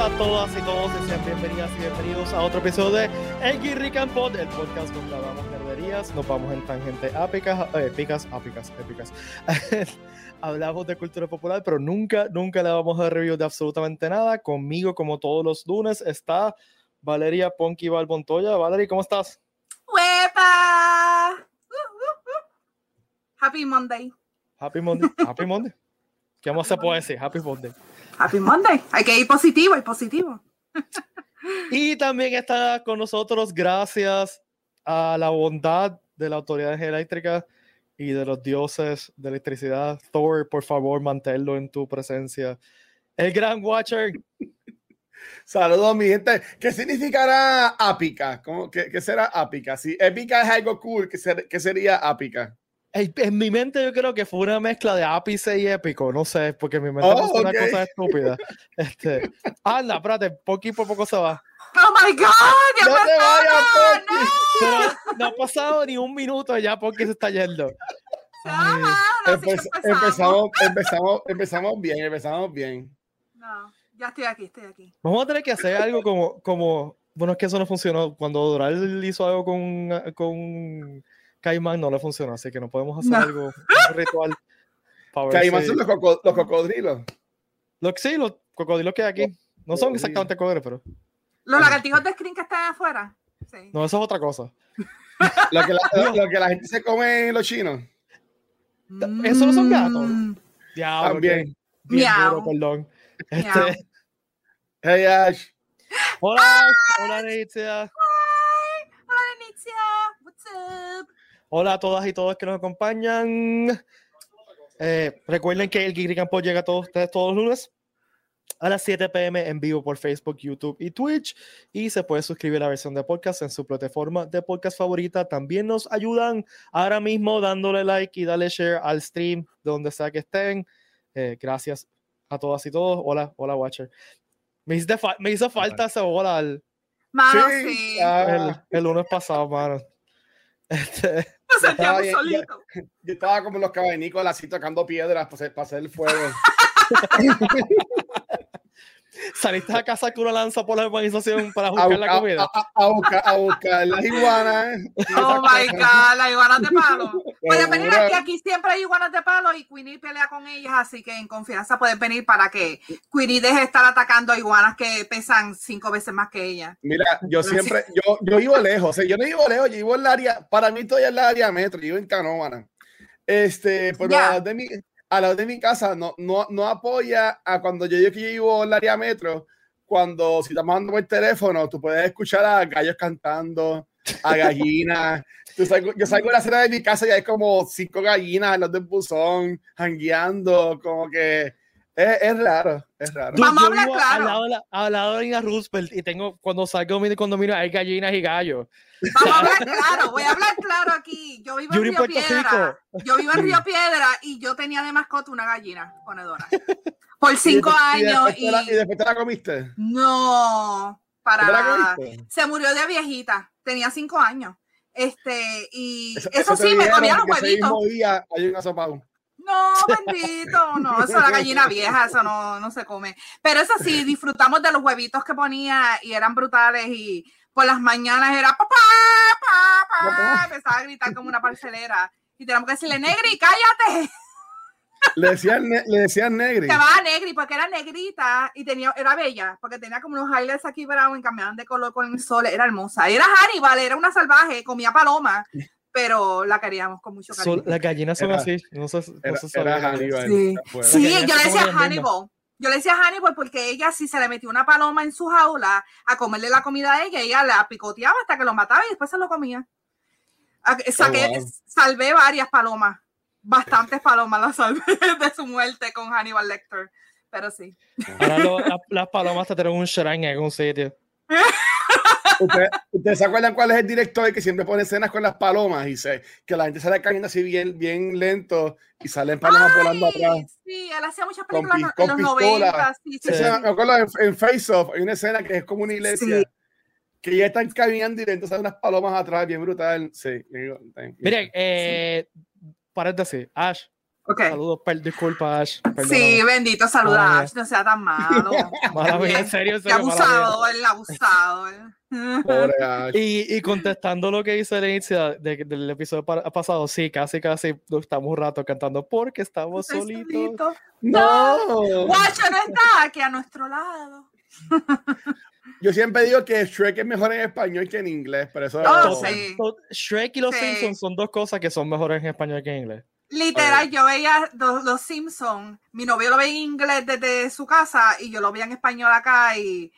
a todas y todos y sean bienvenidas y bienvenidos a otro episodio de El and Pod, el podcast donde hablamos nerderías, nos vamos en tangente épicas, eh, épicas, épicas, épicas. hablamos de cultura popular, pero nunca, nunca le vamos a dar review de absolutamente nada. Conmigo, como todos los lunes, está Valeria Ponky Valbontoya. Valeria, ¿cómo estás? ¡Huepa! Uh, uh, uh. Happy Monday. Happy Monday. Happy Monday. ¿Qué más se puede decir? Happy Monday. Happy Monday. Hay que ir positivo y positivo. y también está con nosotros, gracias a la bondad de la autoridad eléctrica y de los dioses de electricidad. Thor, por favor, manténlo en tu presencia. El gran Watcher. Saludos, mi gente. ¿Qué significará ápica? ¿Cómo, qué, será ápica? Si épica es algo cool, ¿qué, qué sería ápica? En mi mente yo creo que fue una mezcla de ápice y épico, no sé, porque mi mente es una cosa estúpida. Este, anda, espérate, poquito a poco se va. Oh my God, ya no te vayas, no. no ha pasado ni un minuto ya porque se está yendo. empezamos, empezamos, empezamos bien, empezamos bien. No, ya estoy aquí, estoy aquí. Vamos a tener que hacer algo como, como bueno, es que eso no funcionó. Cuando Doral hizo algo con, con Caimán no le funcionó, así que no podemos hacer algo un ritual. Caimán son los, cocodrilos. sí, los cocodrilos que hay aquí. No son exactamente cocodrilos, pero. Los lagartijos de screen que están afuera. Sí. No, eso es otra cosa. lo, que la, lo, que la, gente se come en los chinos. Eso no son gatos. Mm. También. Bien duro, perdón. Este... Hey Ash. Hola, hola Nitzia. Hola a todas y todos que nos acompañan. Eh, recuerden que el Geek Campo llega a todos ustedes todos los lunes a las 7 pm en vivo por Facebook, YouTube y Twitch. Y se puede suscribir a la versión de podcast en su plataforma de podcast favorita. También nos ayudan ahora mismo dándole like y darle share al stream de donde sea que estén. Eh, gracias a todas y todos. Hola, hola, Watcher. Me, hizo, falta ese hola al. Mano, sí. El, el lunes pasado, mano. Este, yo, estaba, como los caballinicos así tocando piedras para hacer, el fuego. Saliste a casa con una lanza por la urbanización para buscar la comida. A, buscar, a, buscar, las iguanas. Oh my God, las iguanas de palo. Puedes venir aquí, aquí siempre hay iguanas de palo y Queenie pelea con ellas, así que en confianza puedes venir para que Queenie deje de estar atacando a iguanas que pesan cinco veces más que ella. Mira, yo siempre, yo, yo vivo lejos, yo no vivo lejos, yo vivo en el área, para mí todavía es la área metro, yo vivo en Canóvana. Este, pero de mi, a la de mi casa no, no, no apoya a cuando yo, yo vivo en el área metro, cuando si estamos hablando por teléfono, tú puedes escuchar a gallos cantando, a gallinas. yo salgo de la cena de mi casa y hay como cinco gallinas en los del buzón, jangueando, como que es, es, raro, es raro. Vamos a hablar claro. Al lado, de la Roosevelt y tengo, cuando salgo de mi condominio hay gallinas y gallos. Vamos a hablar claro, voy a hablar claro aquí. Yo vivo en Río Piedra. Yo vivo en Río Piedra y yo tenía de mascota una gallina ponedora. Por cinco años. Y, después, te la comiste? No, para. Se murió de viejita, tenía cinco años. Este, y eso, sí, me comía los huevitos. Ese mismo día hay un asopado. No, bendito, no, eso es la gallina vieja, eso no, no se come. Pero eso sí, disfrutamos de los huevitos que ponía y eran brutales y por las mañanas era papá, papá, empezaba a gritar como una parcelera y teníamos que decirle, Negri, cállate. Le decían, le decían Negri. Se llamaba Negri porque era negrita y tenía, era bella, porque tenía como unos highlights aquí brown y cambiaban de color con el sol, era hermosa. Era Hannibal, era una salvaje, comía paloma pero la queríamos con mucho cariño. las gallinas son así, no se, no Sí, sí yo le decía Hannibal. Yo le decía Hannibal porque ella, si se le metió una paloma en su jaula a comerle la comida a ella, ella la picoteaba hasta que lo mataba y después se lo comía. Saqué, oh, Salvé varias palomas, bastantes palomas las salvé de su muerte con Hannibal Lecter, pero sí. Ahora las palomas te tienen un shrine en algún sitio. ¿Ustedes, se acuerdan cuál es el director que siempre pone escenas con las palomas y dice que la gente sale caminando así bien, bien lento y salen palomas volando atrás? Sí, él hacía muchas películas con, en los 90. Sí, sí, Me acuerdo en, Face Off hay una escena que es como una iglesia. Que ya están caminando y entonces hay unas palomas atrás, bien brutal. Sí. Miren, eh, paréntesis, Ash, Saludos, per, disculpa, Ash. Sí, bendito, saluda Ash, no sea tan malo. Mala en serio, en serio. Qué abusado, el abusado. y, y, contestando lo que hizo el inicio del episodio pasado, sí, casi, casi estamos un rato cantando porque estamos solitos. No, Guacho no está aquí a nuestro lado. Yo siempre digo que Shrek es mejor en español que en inglés, pero eso oh, sí. Shrek y los Simpsons son dos cosas que son mejores en español que en inglés. Literal, yo veía los, Simpsons, mi novio lo ve en inglés desde su casa y yo lo veía en español acá y,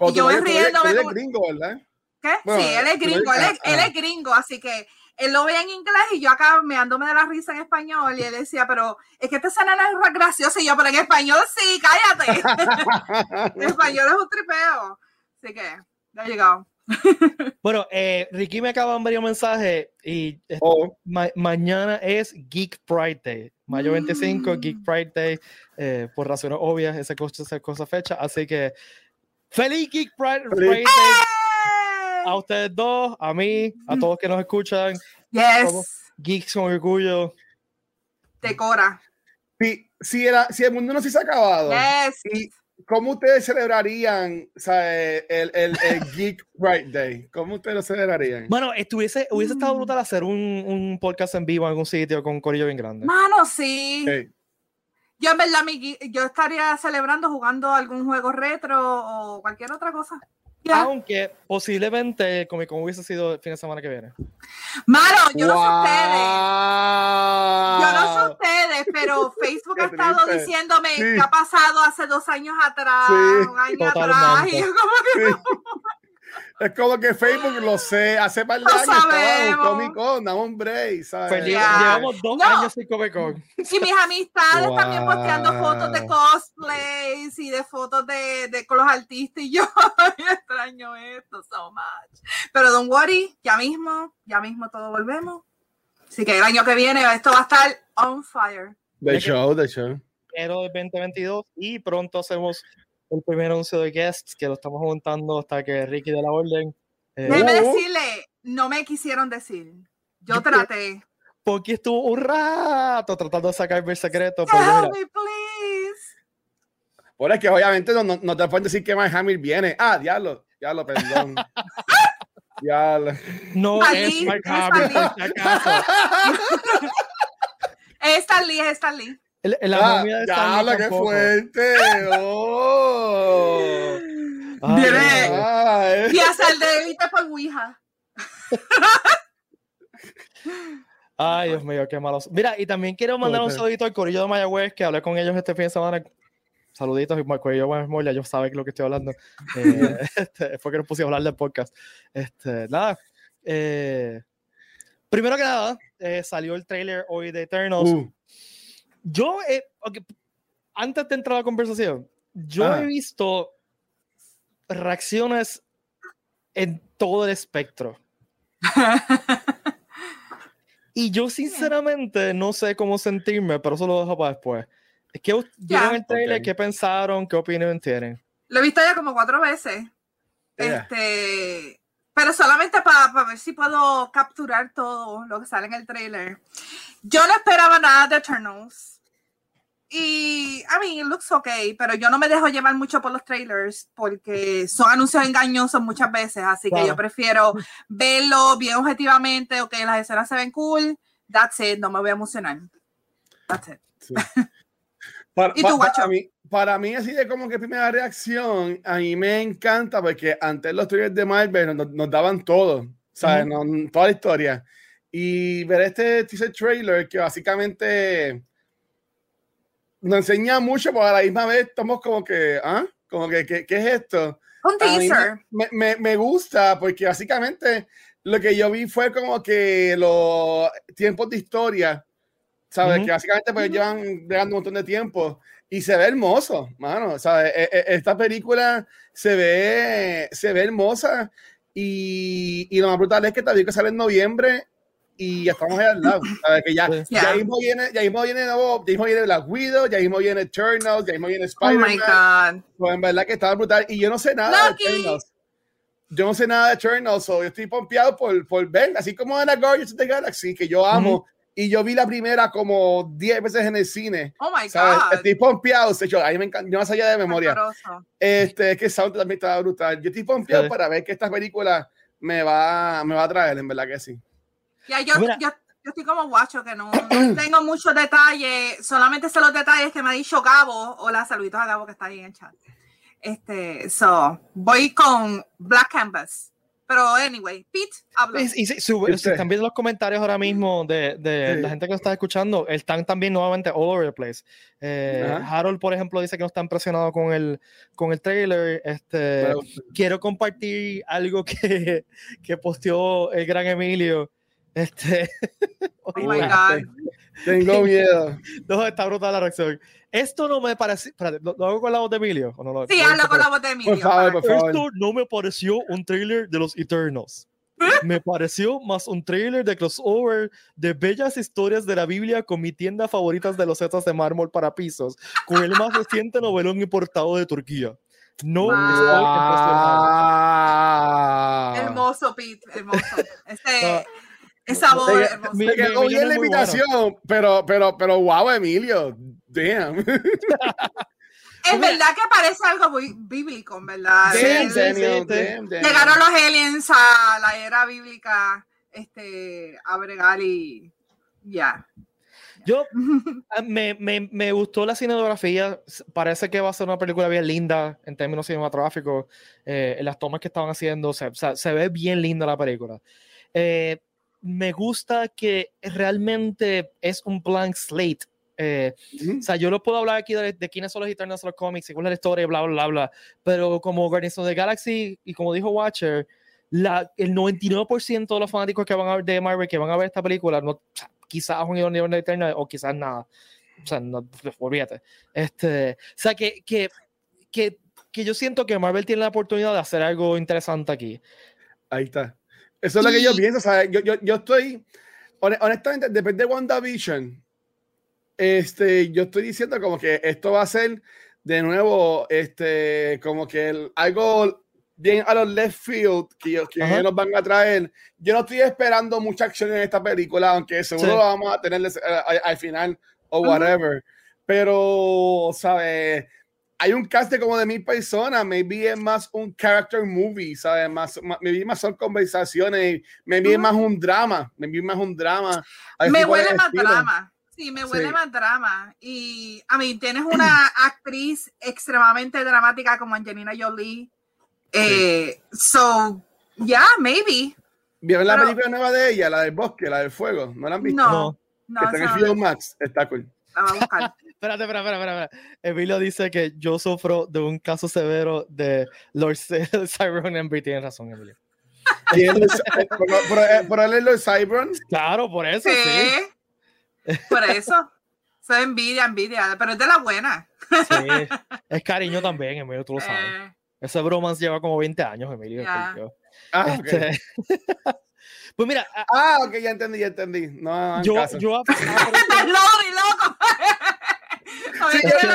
y yo me riendo. Él es gringo, ¿verdad? ¿Qué? sí, él es gringo, él es, él es, gringo, así que él lo veía en inglés y yo acá meándome de la risa en español y él decía, pero es que esta escena no es graciosa y yo, pero en español sí, cállate. en español es un tripeo. Así que, ya ha llegado. bueno, eh, Ricky me acaba de enviar un mensaje y oh. mañana es Geek Pride Day. Mayo 25, mm. Geek Pride Day, eh, por razones obvias, esa cosa, esa cosa fecha. Así que, feliz Geek Pride, Day a ustedes dos, a mí, a todos que nos escuchan. Yes. Geeks con orgullo. Decora. Si, si, era, si el mundo no se ha acabado. Yes. ¿Cómo ustedes celebrarían el, el, Geek Pride Day? ¿Cómo ustedes lo celebrarían? Bueno, estuviese, hubiese estado mm. brutal hacer un, un, podcast en vivo en algún sitio con un corillo bien grande. Mano, sí. Yo en verdad, yo estaría celebrando jugando algún juego retro o cualquier otra cosa. Aunque posiblemente el Comic Con hubiese sido el fin de semana que viene. Mano, yo no sé ustedes. Yo no sé ustedes, pero Facebook ha estado diciéndome que ha pasado hace dos años atrás, un año atrás. Y yo como que no. Es como que Facebook, lo sé, hace par de años estaba en Comic Con, dame un break, ¿sabes? Pues llevamos dos años sin Comic Con. Y mis amistades también posteando fotos de cosplays y de fotos de, de, con los artistas y yo, extraño esto so much. Pero don't worry, ya mismo, ya mismo todo volvemos. Así que el año que viene esto va a estar on fire. De show, de show. Pero de 2022 y pronto hacemos el primer anuncio de guests que lo estamos montando hasta que Ricky de la orden. Eh, Déjeme uh, decirle, no me quisieron decir. Yo traté. Porque estuvo un rato tratando de sacarme el secreto. Tell me, please. Por es que obviamente no, no, te pueden decir que Mike Hamill viene. Ah, diablo, diablo, perdón. diablo. No es Mike Hamill, es Stan Lee, es Stan Lee. La ah, momia de ya, la que fuerte. Oh. Viene. Y hasta el de por Ouija. Ay, Dios mío, qué malos. Mira, y también quiero mandar un saludito al Corillo de Mayagüez, que hablé con ellos este fin de semana. Saluditos, y el Corillo de Mayagüez, yo sabe lo que estoy hablando. Eh, este, fue que nos pusimos a hablar del podcast. Este, nada. Eh, primero que nada, eh, salió el trailer hoy de Eternals. Uh. Yo, eh, antes de entrar a la conversación, yo he visto reacciones en todo el espectro. y yo sinceramente no sé cómo sentirme, pero eso lo dejo para después. Es que vieron el trailer, ¿qué pensaron? ¿Qué opinión tienen? Lo he visto ya como cuatro veces. Este, pero solamente para, para, ver si puedo capturar todo lo que sale en el trailer. Yo no esperaba nada de Eternals. Y, I mean, it looks okay, pero yo no me dejo llevar mucho por los trailers porque son anuncios engañosos muchas veces, así que yo prefiero verlo bien objetivamente, ok, las escenas se ven cool, that's it, no me voy a emocionar. That's it. Para, ¿Y tú, para, mí, para mí, así de como que primera reacción, a mí me encanta porque antes los trailers de Marvel nos, nos daban todo, ¿sabes? toda la historia. Y ver este teaser trailer que básicamente nos enseña mucho, pero a la misma vez estamos como que, ¿ah? Como que, ¿qué, qué es esto? Un teaser. Me, me, me, gusta porque básicamente lo que yo vi fue como que los tiempos de historia, ¿sabes? Que básicamente pues llevan dando un montón de tiempo y se ve hermoso, mano, ¿sabes? E, e, esta película se ve, se ve hermosa y, y lo más brutal es que también que sale en noviembre y ya estamos ahí al lado. Que ya, ya mismo viene, ya mismo viene nuevo, ya mismo viene Black Widow, ya mismo viene Eternals, ya mismo viene Spider-Man. Oh my God. Pues en verdad que estaba brutal. Y yo no sé nada de Eternals. Yo no sé nada de Eternals, so yo estoy pompeado por, por ver, así como en la Guardians of the Galaxy, que yo amo. y yo vi la primera como 10 veces en el cine. Oh my God. Estoy pompeado, yo, ahí me encanta, yo más allá de memoria. Este, es que sound también estaba brutal. Yo estoy pompeado para ver que esta película me va, me va a traer, en verdad que sí. Ya, yo, yo, yo, estoy como guacho, que no, tengo muchos detalles, solamente sé los detalles que me ha dicho Gabo. Hola, saluditos a Gabo que está ahí en el chat. Este, so, voy con Black Canvas. Pero, anyway, Pete, habla. Y, y también los comentarios ahora mismo de, de la gente que nos está escuchando están también nuevamente all over the place. Eh, Harold, por ejemplo, dice que no está impresionado con el, con el trailer. Este, Quiero compartir algo que, que posteó el gran Emilio. Este, oh my God. Tengo miedo. no, está brutal la reacción. Esto no me parece. ¿lo, hago con la voz de Emilio? ¿o no sí, hazlo con la voz de Emilio. Por favor, por favor. Esto no me pareció un trailer de los Eternals. Me pareció más un trailer de crossover de bellas historias de la Biblia con mi tienda favoritas de los setas de mármol para pisos, con el más reciente novelón importado de Turquía. No wow. Hermoso, Pete, hermoso. Este, esa voz. Me, me, quedó bien la invitación, pero, pero, pero, wow, Emilio. Damn. Es verdad que parece algo muy bíblico, ¿verdad? Sí, sí, sí, Llegaron los aliens a la era bíblica este, a bregar y ya. Yo me, me, me, gustó la cinematografía. Parece que va a ser una película bien linda en términos cinematográficos. Eh, en las tomas que estaban haciendo, se, se ve bien linda la película. Eh, me gusta que realmente es un blank slate. Eh, O sea, yo lo puedo hablar aquí de, quiénes son los de los cómics, según la historia, bla, bla, bla. Pero como Guardians of the Galaxy y como dijo Watcher, la, el 99% de los fanáticos que van a ver de Marvel, que van a ver esta película, no, quizás un nivel de Eternal o quizás nada. O sea, no, olvídate. Este, o sea, que, que, que, que yo siento que Marvel tiene la oportunidad de hacer algo interesante aquí. Ahí está. Eso es lo que yo pienso, ¿sabes? Yo, yo, yo estoy, honestamente, depende de WandaVision, este, yo estoy diciendo como que esto va a ser de nuevo, este, como que algo bien a los left field que, que nos van a traer. Yo no estoy esperando mucha acción en esta película, aunque seguro lo vamos a tener eh, al, final o whatever. Pero, ¿sabes? Hay un cast de como de mil personas, maybe es más un character movie, ¿sabes? Más, maybe más son conversaciones, maybe es más un drama, maybe más un drama. Me huele más drama. Sí, me huele más drama. Y a mí tienes una actriz extremadamente dramática como Angelina Jolie. Eh, So, yeah, maybe. ¿Vieron la película nueva de ella, la del bosque, la del fuego? ¿No la han visto? No. no está en el Max, está cool. La a buscar. espérate, espérate, espérate, Emilio dice que yo sufro de un caso severo de Lord Cyber en tiene razón, Emilio. ¿Por, por, por, él es Lord Cyber? Claro, por eso, sí. Por eso. Soy envidia, envidia, pero es de la buena. Sí, es cariño también, Emilio, tú lo sabes. Eh. Ese bromance lleva como 20 años, Emilio. Ah, okay. Este, pues mira. Ah, ok, ya entendí, ya entendí. No, yo, yo, loco,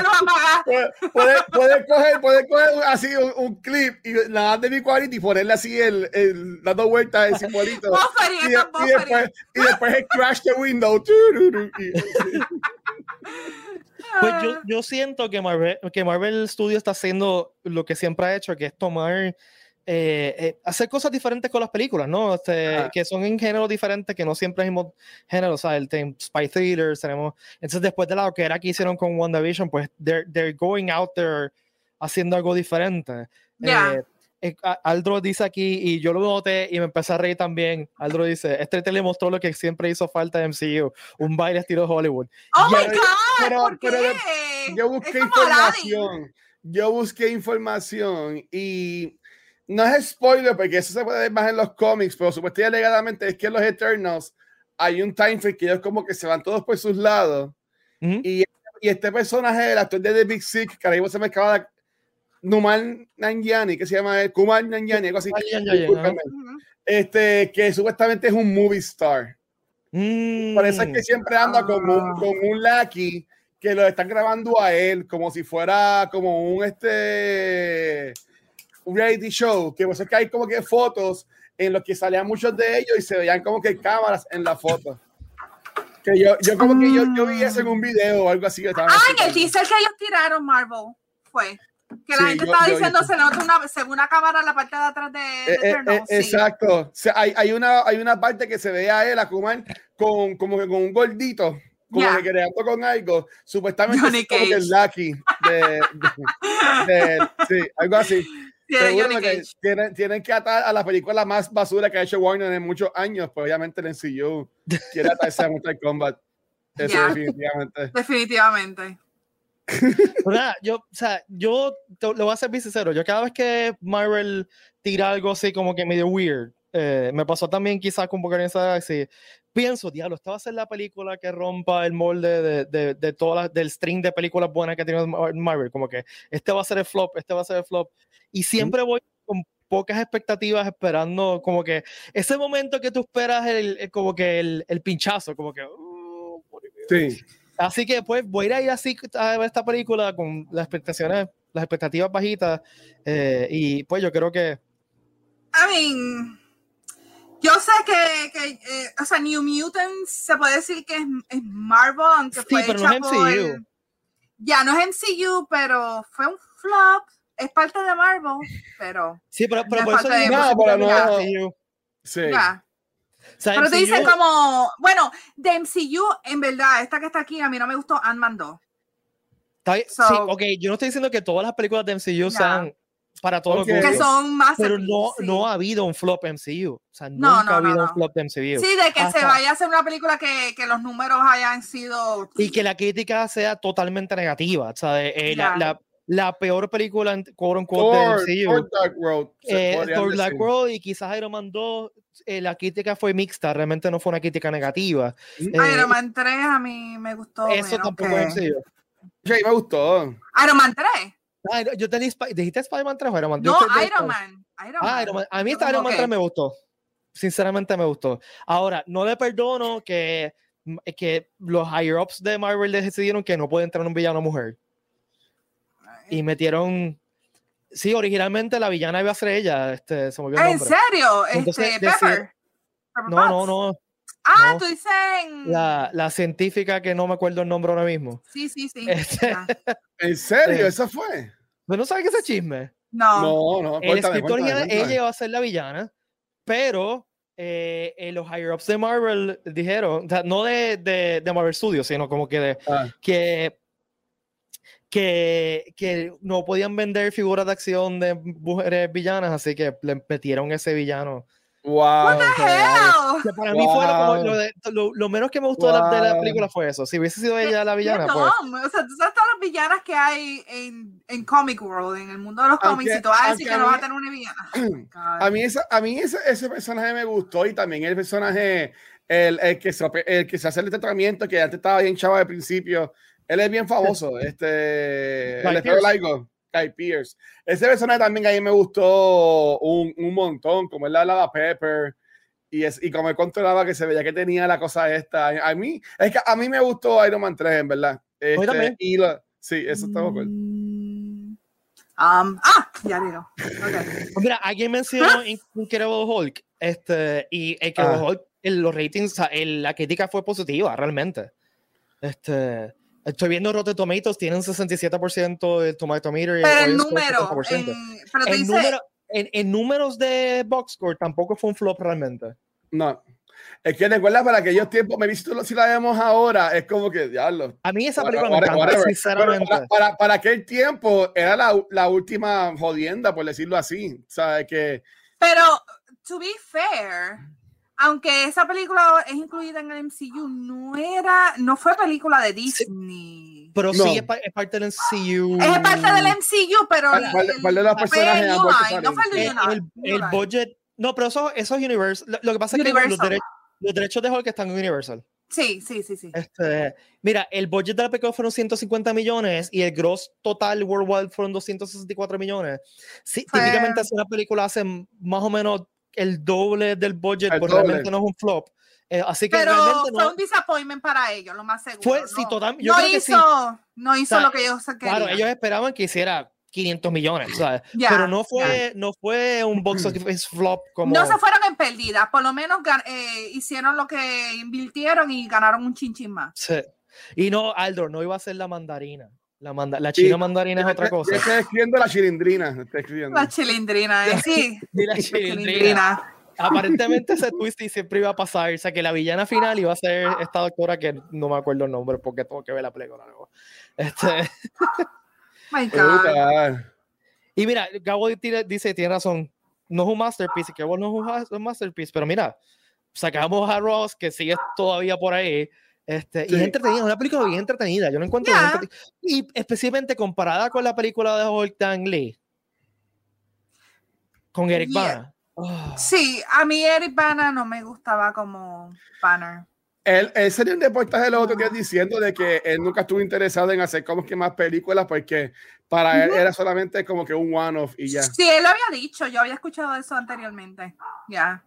loco. puedes, puede, coger, puede coger así un, un, clip y la de mi cuarito y ponerle así el, el dando vueltas el simbolito. y, y, después, y después el crash the window. Pues yo, yo siento que Marvel, que Marvel Studios está haciendo lo que siempre ha hecho, que es tomar eh, eh, hacer cosas diferentes con las películas, ¿no? Este, que son en género diferentes, que no siempre es el mismo género, o sea, el tema Spy Theater, tenemos, entonces después de la que era que hicieron con WandaVision, pues they're, they're going out there haciendo algo diferente. Eh, Aldro dice aquí, y yo lo noté y me empecé a reír también. Aldro dice: Este te le mostró lo que siempre hizo falta de MCU, un baile estilo Hollywood. ¡Oh my God! Pero, yo busqué información. Yo busqué información y no es spoiler porque eso se puede ver más en los cómics, pero supuestamente alegadamente es que en los Eternals hay un time frame que ellos como que se van todos por sus lados. y, y, este personaje, el actor de The Big Sick, que ahora se me acaba de. Numal Nanjiani, que se llama Kumar Nanjiani, algo así. Este, que supuestamente es un movie star. Mm. Parece que siempre anda con, un, ah. con un Lucky que lo están grabando a él, como si fuera como un este reality show, que pues es que hay como que fotos en los que salían muchos de ellos y se veían como que cámaras en la foto. Que yo, yo como que yo, yo vi eso en un video o algo así. Que ah, en el teaser que ellos tiraron, Marvel, fue. Que la gente estaba diciendo, se nota una, según una cámara en la parte de atrás de, de eh, eh, eh Exacto. O sea, hay, hay, una, hay una parte que se ve a él, a Kuman, con, como que con un gordito, como que creando con algo. Supuestamente es como el Lucky. De, de, sí, algo así. Tienen, tienen, que atar a la película más basura que ha hecho Warner en muchos años, pues obviamente el MCU quiere atarse a Mortal Kombat. Eso definitivamente. Definitivamente. yo, o sea, yo lo voy a ser sincero. Yo cada vez que Marvel tira algo así como que medio weird, eh, me pasó también quizás con Guardians así pienso, diablo, esta va a ser la película que rompa el molde de, de, de todas del string de películas buenas que tiene Marvel. Como que este va a ser el flop, este va a ser el flop. Y siempre voy con pocas expectativas esperando como que ese momento que tú esperas el, como que el, el pinchazo, como que... Uh, sí. Así que pues voy a ir así a ver esta película con las expectaciones, las expectativas bajitas. Eh, y pues yo creo que. I mean, yo sé que, que eh, o sea, New Mutants se puede decir que es, es Marvel, aunque sí, fue pero no es MCU. ya no es MCU, pero fue un flop. Es parte de Marvel, pero. Sí, pero, pero por eso no, pero no, MCU. Sí. Ya. Pero te dicen como, bueno, de MCU, en verdad, esta que está aquí, a mí no me gustó Ant-Man 2. sí, ok, yo no estoy diciendo que todas las películas de MCU sean para todos okay. los que son más pero no, no ha habido un flop MCU o sea nunca ha habido un flop MCU sí de que se vaya a hacer una película que, que, los números hayan sido y que la crítica sea totalmente negativa o sea eh, la, la, la, peor película quote unquote de MCU Thor Dark World eh, Thor Dark World y quizás Iron Man 2 eh, la crítica fue mixta, realmente no fue una crítica negativa. Mm. Iron Man 3 a mí me gustó. Eso tampoco es Sí, me gustó. Iron Man 3. Ah, yo tenía, ¿Dijiste Spider-Man 3 o Iron Man? No, Iron Man. Iron ah, Iron Man. A mí esta Iron Man 3 me gustó. Sinceramente me gustó. Ahora, no le perdono que, que los higher-ups de Marvel decidieron que no puede entrar un villano mujer. Y metieron Sí, originalmente la villana iba a ser ella. Este, se me ¿En serio? este, Pepper. no, no, no. Ah, tú dices. La, la, científica que no me acuerdo el nombre ahora mismo. Sí, sí, sí. Este, ¿En serio? ¿Esa fue? ¿Pero no sabes qué ese chisme? No. No, no. El escritor ella iba a ser la villana, pero eh, eh, los higher-ups de Marvel dijeron, o sea, no de, de, de, Marvel Studios, sino como que, de, ah. que que, que, no podían vender figuras de acción de mujeres villanas, así que le metieron ese villano. Wow. Que para mí fue lo, lo, menos que me gustó de, la, película fue eso. Si hubiese sido ella la villana. Pues... O sea, tú sabes todas las villanas que hay en, en Comic World, en el mundo de los cómics, y tú vas a decir que no va a tener una villana. a mí, esa, a mí ese, ese, personaje me gustó y también el personaje, el, el, que, se, el que se hace el tratamiento, que antes estaba bien chavo al principio él es bien famoso, este, el espero laico, Guy Pierce. Ese personaje también a mí me gustó un, un montón, como él hablaba Pepper y, es, y como él controlaba que se veía que tenía la cosa esta. A mí, es que a mí me gustó Iron Man 3, en verdad. Este, y sí, eso está bueno. Um, ah, ya digo. Okay. Mira, alguien mencionó ¿Ah? Incredible Hulk. Este, y Incredible ah. Hulk, los ratings, la crítica fue positiva, realmente. Este, Estoy viendo Rotten Tomatoes, tienen 67% de Tomato Meter. Pero el número, en, pero dice... número en, en, números de box score tampoco fue un flop realmente. No. Es que recuerda para aquellos tiempos, me visto si la vemos ahora, es como que diablo. A mí esa película me encanta, sinceramente. Para, para, para, aquel tiempo era la, la, última jodienda, por decirlo así. O sea, que. Pero, to be fair, aunque esa película es incluida en el MCU, no era, no fue película de Disney. pero sí es, parte del MCU. Es parte del MCU, pero ¿Cuál, de las personajes no fue el, el, el, budget, no, pero eso, eso es Universal. Lo, que pasa es que los, los, derechos de Hulk están en Universal. Sí, sí, sí, sí. Este, mira, el budget de la película fueron 150 millones y el gross total worldwide fueron 264 millones. Sí, típicamente hacer una película hace más o menos el doble del budget, porque realmente no es un flop. Eh, así que Pero realmente fue un disappointment para ellos, lo más seguro. Fue, no, sí, total, yo no, hizo, no hizo lo que ellos querían. Claro, ellos esperaban que hiciera 500 millones, ¿sabes? Pero no fue, no fue un box office flop como... No se fueron en pérdidas, por lo menos eh, hicieron lo que invirtieron y ganaron un chinchín más. Sí. Y no, Aldor, no iba a ser la mandarina. La, manda la china mandarina es otra cosa. Estoy escribiendo la chilindrina. La chilindrina, eh, sí. la chilindrina. Aparentemente ese twist siempre iba a pasar. O sea, que la villana final iba a ser esta doctora que no me acuerdo el nombre porque tengo que ver la película. Este. My God. Y mira, Gabo dice, tiene razón, no es un masterpiece, que vos no es un masterpiece, pero mira, sacamos a Ross, que sigue todavía por ahí, este, y es entretenida, una película bien entretenida, yo no encuentro y especialmente comparada con la película de Holt Lee, con Eric Bana. Ah. Sí, a mí Eric Bana no me gustaba como Banner. Él, él sería un reportaje los otros días diciendo de que él nunca estuvo interesado en hacer como que más películas porque para él era solamente como que un one-off y ya. Sí, él lo había dicho, yo había escuchado eso anteriormente, ya.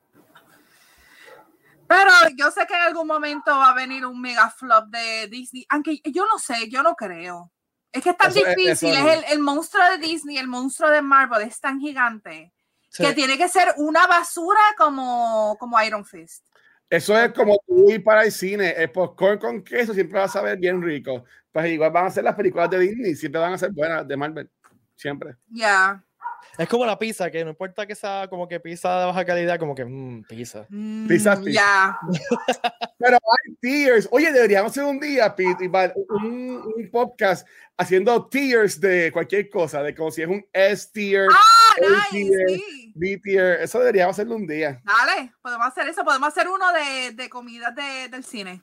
Pero yo sé que en algún momento va a venir un mega flop de Disney, aunque yo no sé, yo no creo. Es que es tan difícil, es, el, el, monstruo de Disney, el monstruo de Marvel es tan gigante que tiene que ser una basura como, como Iron Fist. Eso es como tú ir para el cine, el popcorn con queso siempre va a saber bien rico. Pues igual van a ser las películas de Disney, siempre van a ser buenas de Marvel, siempre. Ya. Es como la pizza, que no importa que sea como que pizza de baja calidad, como que mmm, pizza. Mm, pizza, Ya. Pero hay tiers. Oye, deberíamos hacer un día, Pete, un, un, podcast haciendo tiers de cualquier cosa, de como si es un S tier, ah, nice, B tier. Eso deberíamos hacerlo un día. Dale, podemos hacer eso. Podemos hacer uno de, de comidas de, del cine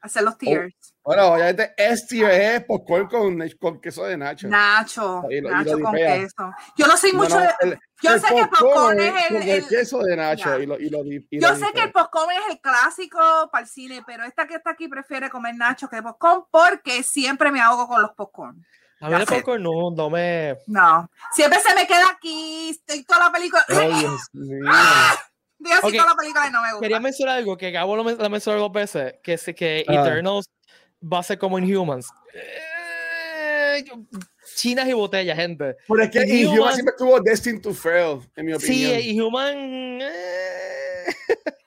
hacer los oh, tiers. bueno, obviamente S tier es popcorn con, con queso de Nacho. Nacho, Nacho con queso. Yo no soy mucho de... yo sé que el popcorn es el, el, queso de Nacho y lo, y lo, Yo sé que el popcorn es el clásico para el cine, pero esta que está aquí prefiere comer Nacho que popcorn porque siempre me ahogo con los popcorn. A mí el popcorn no, no me... No, siempre se me queda aquí, estoy toda la película... La película y no me gusta. Quería mencionar algo que Gabo lo, lo mencionó dos veces, que es que ah. Eternals va a ser como Inhumans. Eh, chinas y botellas, gente. Pero es que Inhumans siempre estuvo destined to fail, en mi opinión. Sí, Inhuman... Eh.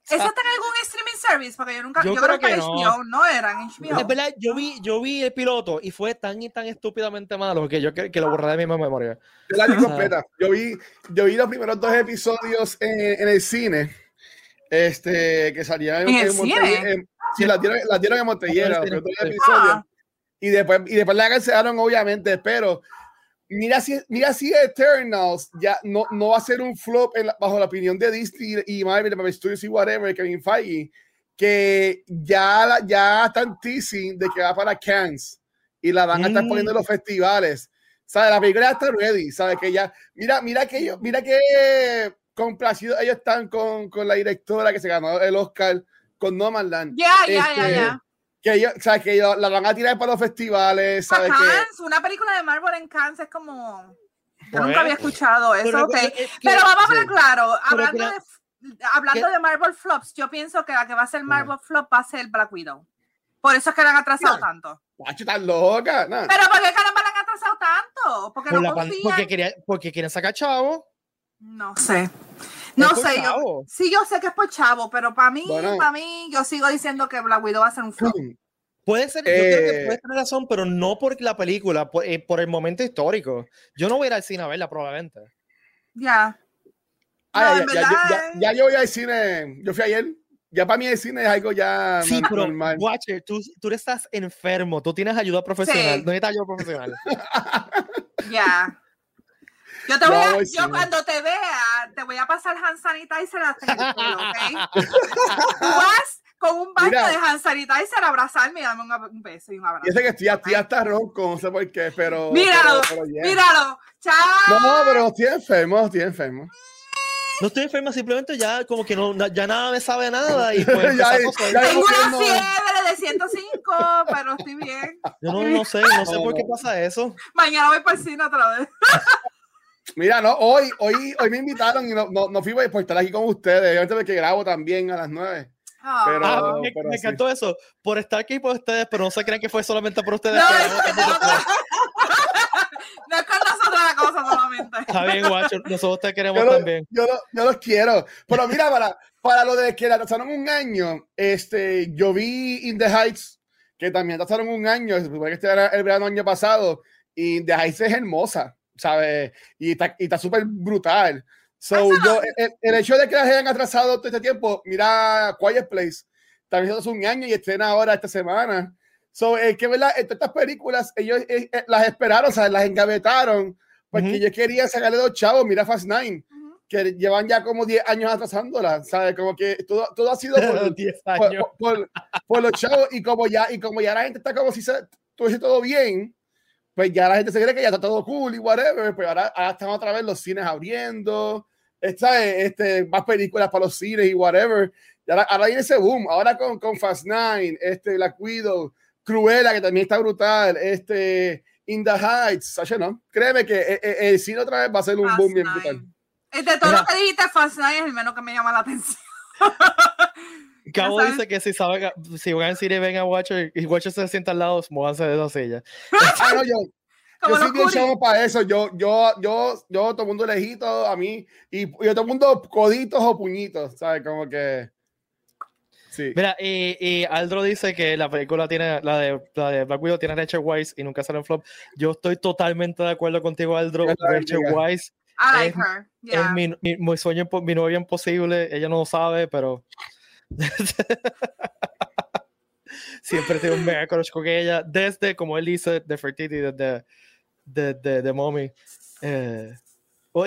¿Eso está en algún streaming service? Porque yo nunca. Yo, creo, que, no. no eran HBO. Es verdad, yo vi, yo vi el piloto y fue tan y tan estúpidamente malo que yo que, que lo borré de mi memoria. Yo la vi completa. Yo vi, yo vi los primeros dos episodios en, en el cine. Este, que salían en, el cine. sí, la dieron, la dieron en Montellera. Ah. Y después, y después la cancelaron, obviamente, pero mira si, mira si Eternals ya no, no va a ser un flop bajo la opinión de Disney y Marvel, Marvel Studios y whatever, Kevin Feige, que ya, ya están teasing de que va para Cannes y la van a estar poniendo en los festivales. ¿Sabes? La película está ready, ¿sabes? Que ya, mira, mira que ellos, mira que complacidos ellos están con, con la directora que se ganó el Oscar con No Man Land. Ya, ya, ya, este, ya que ellos, o que la van a tirar para los festivales. ¿sabes? Cannes, una película de Marvel en Cannes es como. Yo nunca había escuchado eso, pero, pero vamos a hablar claro. Hablando, de, hablando de Marvel flops, yo pienso que la que va a ser Marvel flop va a ser Black Widow. Por eso es que la han atrasado tanto. Pacho, estás loca. Pero ¿por qué caramba la han atrasado tanto? Porque, no porque, quería, porque quieren sacar chavo. No sé. No sé, yo, sí, yo sé que es por chavo, pero para mí, para mí, yo sigo diciendo que Black Widow va a ser un flop. Puede ser, yo creo que puede eh, tener razón, pero no por la película, por, eh, por, el momento histórico. Yo no voy a ir al cine a verla, probablemente. Ya. Ah, ya, ya, ya, ya, yo voy al cine. Yo fui ayer. Ya para mí el cine es algo ya sí, normal. Pero, Watcher, tú, tú estás enfermo, tú tienes ayuda profesional. Sí. ¿Dónde está ayuda profesional? Ya. Yo, te voy a, yo cuando te vea, te voy a pasar hand sanitizer hasta el culo, ¿ok? Tú vas con un baño de hand sanitizer a abrazarme y darme un, beso y un abrazo. Y ese que estoy, estoy hasta ronco, no sé por qué, pero... Míralo, pero, pero míralo, chao. No, pero estoy enfermo, estoy enfermo. No estoy enfermo, simplemente ya como que no, ya nada me sabe nada y pues ya, ya, Tengo una fiebre de 105, pero estoy bien. Yo no, no sé, no sé por qué pasa eso. Mañana voy para el cine otra vez. Mira, no, hoy, hoy, hoy me invitaron y no, no, no fui por estar aquí con ustedes. Obviamente porque grabo también a las 9. Ah. Pero, ah, me, me encantó eso. Por estar aquí por ustedes, pero no se crean que fue solamente por ustedes. No, no, no, no es con nosotros la cosa. Está bien, guacho. Nosotros te queremos también. Yo, yo, los quiero. Pero mira, para, para lo de que la atrasaron un año, este, yo vi In the Heights, que también atrasaron un año, se supone que este era el verano año pasado, y In the Heights es hermosa, ¿sabes? Y está súper brutal. So, yo, el, hecho de que las hayan atrasado todo este tiempo, mira Quiet Place, también hace un año y estrena ahora esta semana. So, es que verdad, estas películas, ellos eh, eh, las esperaron, o sea, las engavetaron, porque yo quería sacarle dos chavos, mira Fast Nine, que llevan ya como 10 años atrasándola, ¿sabes? Como que todo, todo ha sido por, por, los chavos, y como, ya, y como ya la gente está como si se, todo, todo bien, pues ya la gente se cree que ya está todo cool y whatever, pues ahora, ahora están otra vez los cines abriendo, esta, este, más películas para los cines y whatever. Y ahora, ahora viene ese boom. Ahora con, con Fast Nine, este, La Cuido, Cruella, que también está brutal, este, In the Heights, Sasha, ¿no? Créeme que eh, eh, el, cine otra vez va a ser un boom bien brutal. De todo lo que dijiste, Fast Nine es el menos que me llama la atención. Cabo dice que si saben, si van al cine ven a Watcher y Watcher se sienta al lado, muévanse de esa silla. ah, no, yo, yo soy bien chavo para eso. Yo, yo, yo, yo, todo el mundo lejito a mí y, y todo el mundo coditos o puñitos, ¿sabes? Como que. Sí. Mira, y, y, Aldro dice que la película tiene, la de, la de Black Widow tiene Rachel Weisz y nunca sale en flop. Yo estoy totalmente de acuerdo contigo, Aldro. Rachel Weisz es, es mi, mi, mi, sueño, mi novia imposible. Ella no lo sabe, pero siempre tengo un mega crush con ella. Desde, como él dice, de Fertility, desde de, de, de Mommy. Eh,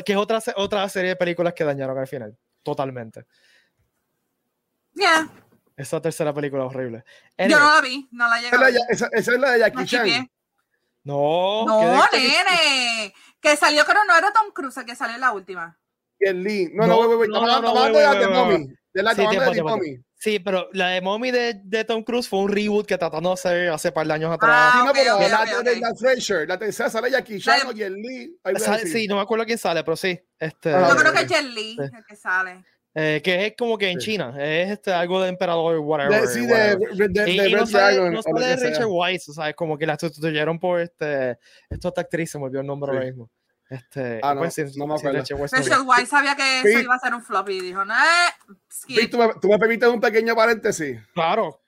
que es otra, otra serie de películas que dañaron al final. Totalmente. Ya. Esa tercera película horrible. Yo no la vi, no la llegué. Esa, esa, es la de Jackie Chan. No, no, nene. Que salió, pero no era Tom Cruise el que salió en la última. Y el Lee. No, no, no, no, no, no, de la de Mommy. De la de Mommy. Sí, pero la de Mommy de, de, Tom Cruise fue un reboot que trató de hacer hace par de años atrás. Ah, sí, no, pero okay, la, okay, de la Fraser, la tercera sale Jackie Chan y el Lee. Sí, no me acuerdo quién sale, pero sí. Este, ah, Yo creo que es Jet Lee el que sale. Eh, que es como que en sí. China, es este, algo de emperador, whatever. De, sí, de, de, de, y, y no sale, no sale de Richard Weiss, o sea, es como que la sustituyeron por este, esta actriz, se me olvidó el nombre sí. ahora mismo. Este, ah, no, pues, no me acuerdo. Rachel Weisz sabía que eso iba a ser un flop y dijo, no, skip. ¿Tú, me, ¿Tú me permites un pequeño paréntesis? Claro.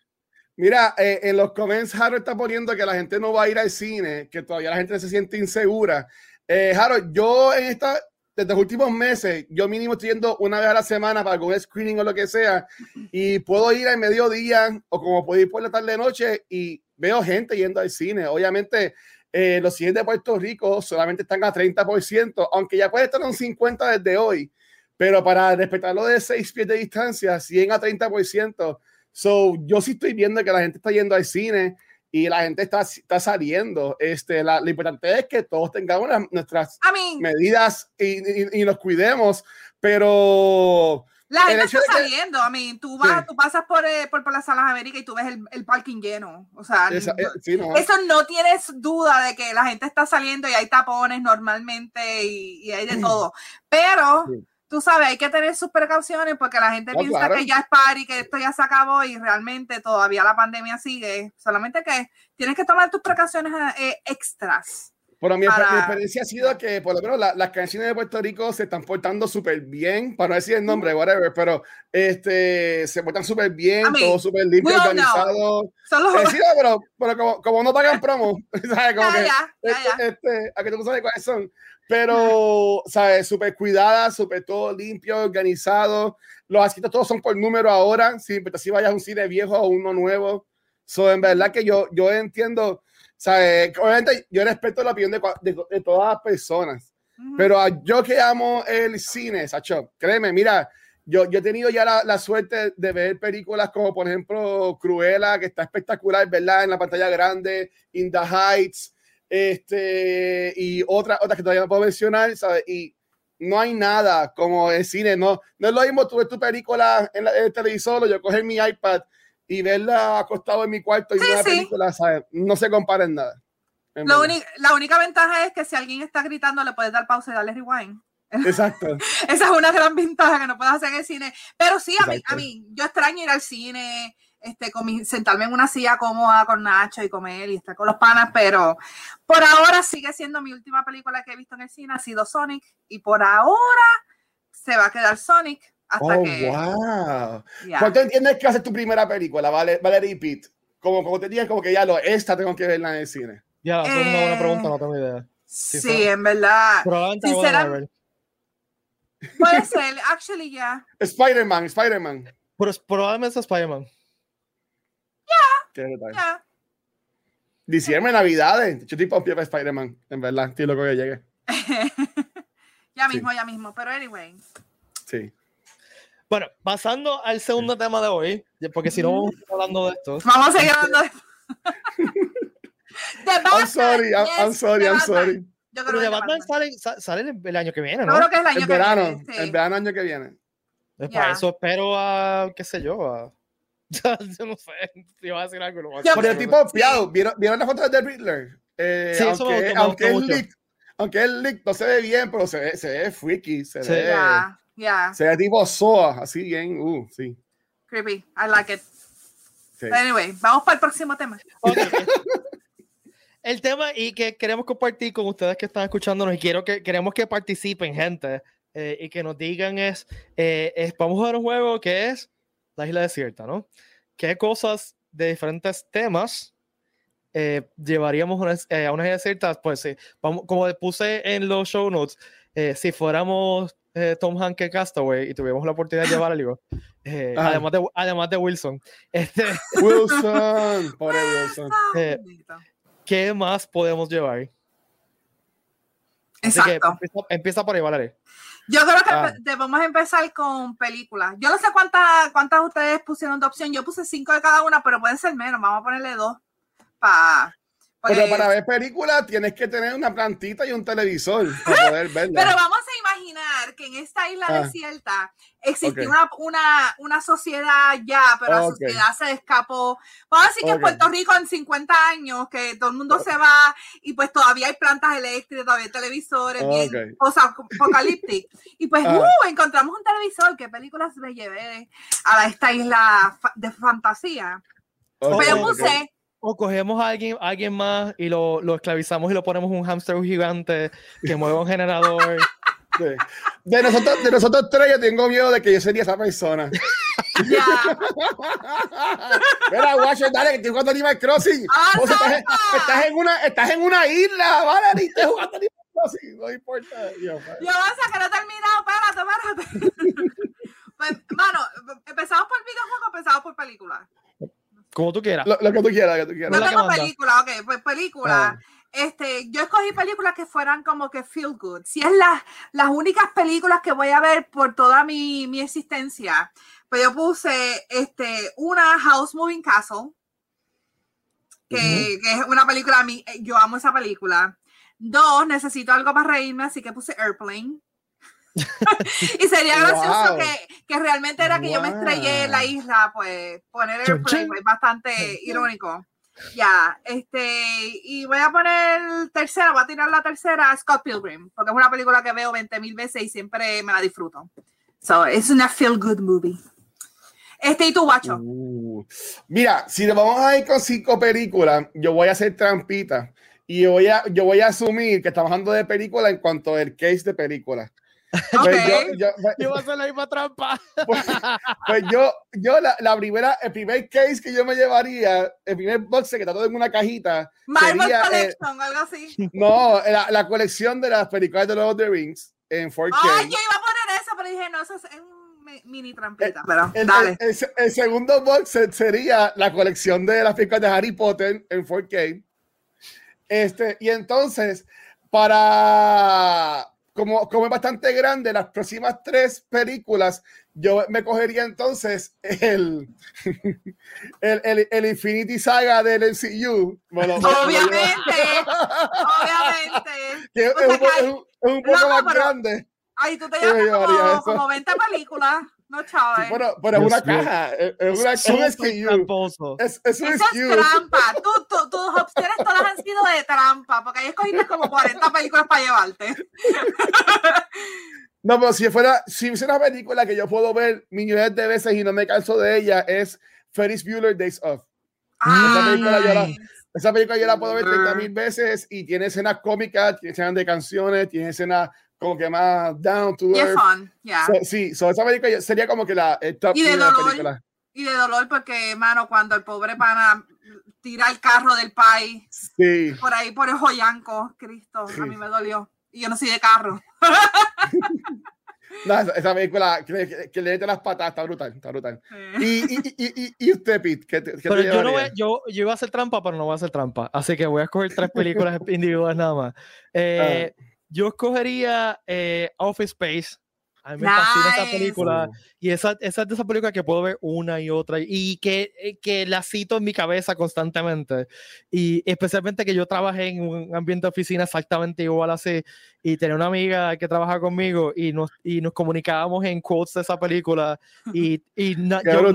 Mira, eh, en los comments Harold está poniendo que la gente no va a ir al cine, que todavía la gente se siente insegura. Eh, Harold, yo en esta, desde los últimos meses, yo mínimo estoy yendo una vez a la semana para algún screening o lo que sea, y puedo ir al mediodía o como puedo ir por la tarde noche y veo gente yendo al cine. Obviamente, eh, los cines de Puerto Rico solamente están a 30%, aunque ya puede estar en un 50% desde hoy, pero para respetarlo de 6 pies de distancia, 100 a 30%. So, yo sí estoy viendo que la gente está yendo al cine y la gente está, está saliendo. Este, la, lo importante es que todos tengamos nuestras I mean, medidas y, y, y, nos cuidemos, pero la gente está saliendo, a mí, tú vas, sí. tú pasas por, eh, por, por las salas América y tú ves el, el parking lleno. O sea, Esa, eh, sí, no. eso no tienes duda de que la gente está saliendo y hay tapones normalmente y, y hay de todo. Pero sí. tú sabes, hay que tener sus precauciones porque la gente no, piensa claro. que ya es party, que esto ya se acabó y realmente todavía la pandemia sigue. Solamente que tienes que tomar tus precauciones eh, extras. Pero mi, para... mi, experiencia ha sido que por lo menos la, las canciones de Puerto Rico se están portando súper bien, para no decir el nombre, whatever, pero este, se portan súper bien, I mean, todo súper limpio, organizado. Solo... Eh, sí, pero, pero como, como, no pagan promo, ¿sabes? Como ya, que, ya, ya, este, este, a que tú sabes cuáles son, pero, ¿sabes? Súper cuidada, súper todo limpio, organizado. Los asientos todos son por número ahora, si sí, vayas a un cine viejo o uno nuevo. So, en verdad que yo, yo entiendo ¿sabes? Obviamente yo respeto la opinión de, de, de todas las personas, uh -huh. pero yo que amo el cine, Sacho, créeme, mira, yo, yo he tenido ya la, la, suerte de ver películas como, por ejemplo, Cruella, que está espectacular, ¿verdad? En la pantalla grande, In the Heights, este, y otras otra que todavía no puedo mencionar, ¿sabes? Y no hay nada como el cine, no, no es lo mismo tú ves tu película en, la, en el televisor yo coger mi iPad y verla acostado en mi cuarto y sí, una sí. película, ¿sabes? No se compara en nada. En la, la, única ventaja es que si alguien está gritando, le puedes dar pausa y darle rewind. Exacto. Esa es una gran ventaja que no puedes hacer en el cine. Pero sí, a mí, a mí, yo extraño ir al cine. este, sentarme en una silla cómoda con Nacho y comer y estar con los panas, pero por ahora sigue siendo mi última película que he visto en el cine, ha sido Sonic, y por ahora se va a quedar Sonic hasta oh, que... wow. ¿Cuánto entiendes que hace tu primera película, vale, Valerie Pitt? Como, como te digas, como que ya lo, esta tengo que verla en el cine. Ya, es una buena pregunta, no tengo idea. Sí, en verdad. Sinceramente, puede ser, actually, ya. Yeah. Spider-Man, Spider-Man. Pero probablemente es Spider-Man. Ya. Yeah. Diciembre, Navidades. Yo tipo pie para Spider-Man, en verdad. Estoy loco que llegue. ya mismo, ya mismo. Pero anyway. Sí. Bueno, pasando al segundo tema de hoy, porque si no vamos hablando de esto. Vamos a seguir hablando de esto. I'm sorry, I'm, sorry, I'm sorry. Yo creo Pero que Batman sale, sale el, año que viene, ¿no? Creo que es el año el que verano, viene. Sí. El verano año que viene. Pues para eso espero a, qué sé yo, a... yo no sé, si va a decir algo. No Por el tipo piado, ¿vieron, ¿vieron las fotos de Riddler? Eh, sí, aunque, eso aunque, el leak, aunque el leak no se ve bien, pero se ve, se ve freaky, se sí. ve... Yeah, yeah. Se ve tipo Soa, así bien, uh, sí. Creepy, I like it. Sí. Anyway, vamos para el próximo tema. Okay. el tema y que queremos compartir con ustedes que están escuchándonos y quiero que queremos que participen gente eh, y que nos digan es, eh, es, vamos a jugar un juego que es la isla desierta, ¿no? ¿Qué cosas de diferentes temas eh, llevaríamos una, eh, a una isla desierta? Pues sí, vamos, como puse en los show notes, eh, si fuéramos Tom Hanks que Castaway y tuviéramos la oportunidad de llevar algo, ah. además, de, además de Wilson. Este, Wilson, pobre Wilson. ¿Qué más podemos llevar? Exacto. Así empieza, empieza por ahí, Valerie. Yo creo que ah. debemos empezar con películas. Yo no sé cuántas cuántas ustedes pusieron de opción. Yo puse cinco de cada una, pero pueden ser menos. Vamos a ponerle dos. Pero pues para ver películas tienes que tener una plantita y un televisor para poder verla. Pero vamos a imaginar que en esta isla ah. desierta existe una, una, una, sociedad ya, pero la sociedad se escapó. Vamos a decir que en Puerto Rico en 50 años, que todo el mundo se va y pues todavía hay plantas eléctricas, todavía hay televisores, bien apocalípticos. Y pues ah. uh, encontramos un televisor. ¿Qué películas me llevé a esta isla de fantasía? Pero puse o cogemos a alguien, alguien más y lo, lo, esclavizamos y lo ponemos un hámster gigante que mueve un generador. Sí. De, nosotros, de nosotros tres, yo tengo miedo de que yo sería esa persona. Ya. Mira, Watcher, dale, que estoy jugando Animal Crossing. Ah, estás, en, estás, en una, estás en una isla, ¿vale? Y estás jugando Animal Crossing. No importa. Yo, yo vas a que no he terminado. Espérate, espérate. pues, mano, ¿empezamos por videojuego o empezamos por película? Como tú quieras. Lo, lo, que tú quieras, que tú quieras. Yo tengo película, ok, pues película. Ah. Este, yo escogí películas que fueran como que feel good. Si es la, las únicas películas que voy a ver por toda mi, mi existencia, pues yo puse este, una House Moving Castle, que, uh -huh. que es una película, yo amo esa película. Dos, necesito algo para reírme, así que puse Airplane. Y sería gracioso wow. que, que, realmente era que wow. yo me estrellé en la isla, pues poner el play es bastante irónico. Ya, este, y voy a poner tercera, voy a tirar la tercera, Scott Pilgrim, porque es una película que veo 20 mil veces y siempre me la disfruto. So, es una feel good movie. Este, ¿y tú, guacho? Uh, mira, si nos vamos a ir con cinco películas, yo voy a hacer trampita y voy a, yo voy a asumir que estamos hablando de película en cuanto al case de película. Okay. Pues yo, yo, yo, voy a hacer la misma trampa. Pues, pues yo, yo la, la, primera, el primer case que yo me llevaría, el primer box que está todo en una cajita. Marvel sería, Collection, eh, algo así. No, la, la, colección de las películas de Lord of the Rings en 4K. Ay, yo iba a poner eso, pero dije, no, eso es un mini trampita. Pero, el, dale. El, el, el, segundo box sería la colección de las películas de Harry Potter en 4K. Este, y entonces, para como, como es bastante grande, las próximas tres películas, yo me cogería entonces el, el, el, el Infinity Saga del MCU. Bueno, obviamente, obviamente. Que es, un, es, poco más grande. Ay, tú te llevas como, como 20 películas. No, chaval. Sí, pero, pero es una caja. Es, una, es un SKU. Es, es un Eso es trampa. Tú, tú, tus opciones todas han sido de trampa, porque ahí escogiste como 40 películas para llevarte. No, pero si fuera, si fuera una película que yo puedo ver millones de veces y no me canso de ella, es Ferris Bueller Days Off. esa, película yo la, esa película yo la puedo ver 30 mil veces y tiene escenas cómicas, tiene escenas de canciones, tiene escenas como que más down to earth. Fun, yeah. sí, so esa película sería como que la top y de dolor, Y de dolor porque, hermano, cuando el pobre pana tira el carro del país sí. por ahí por el joyanco, Cristo, a mí me dolió. Y yo no soy de carro. No, esa, película que, le, que le las patas está brutal, está brutal. Y, y, y, y, usted, Pete, ¿qué, qué pero yo, no voy, yo, yo, iba a hacer trampa, pero no voy a hacer trampa. Así que voy a escoger tres películas individuales nada más. Eh, ah. Yo escogería eh, Office Space. A mí me fascina esa película. Y esa, esa es de esa película que puedo ver una y otra y que, eh, que la cito en mi cabeza constantemente. Y especialmente que yo trabajé en un ambiente de oficina exactamente igual así. Y tenía una amiga que trabaja conmigo y nos, y nos comunicábamos en quotes de esa película. Y, y yo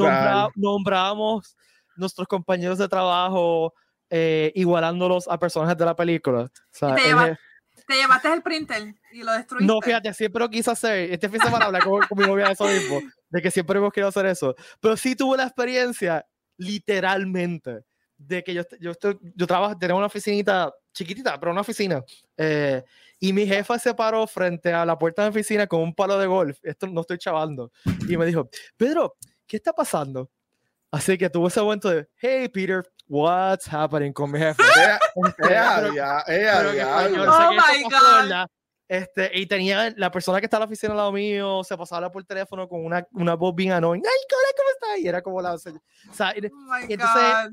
nombrábamos nuestros compañeros de trabajo eh, igualándolos a personajes de la película. O sea, te llevaste el printer y lo destruiste. No, fíjate, siempre lo quise hacer. Este fin de semana hablé con, mi novia de eso mismo, de que siempre hemos querido hacer eso. Pero sí tuve la experiencia, literalmente, de que yo, yo, estoy, yo trabajo, tenemos una oficinita chiquitita, pero una oficina. Eh, y mi jefa se paró frente a la puerta de la oficina con un palo de golf. Esto no estoy chavando. Y me dijo, Pedro, ¿qué está pasando? Así que tuvo ese momento de, hey Peter, what's happening con mi jefe? Oh God. Este, y tenía la persona que está en la oficina al lado mío, se pasaba por teléfono con una, una voz bien annoying. ¡Ay, ¿cómo está? Y era como la. O sea, oh my entonces,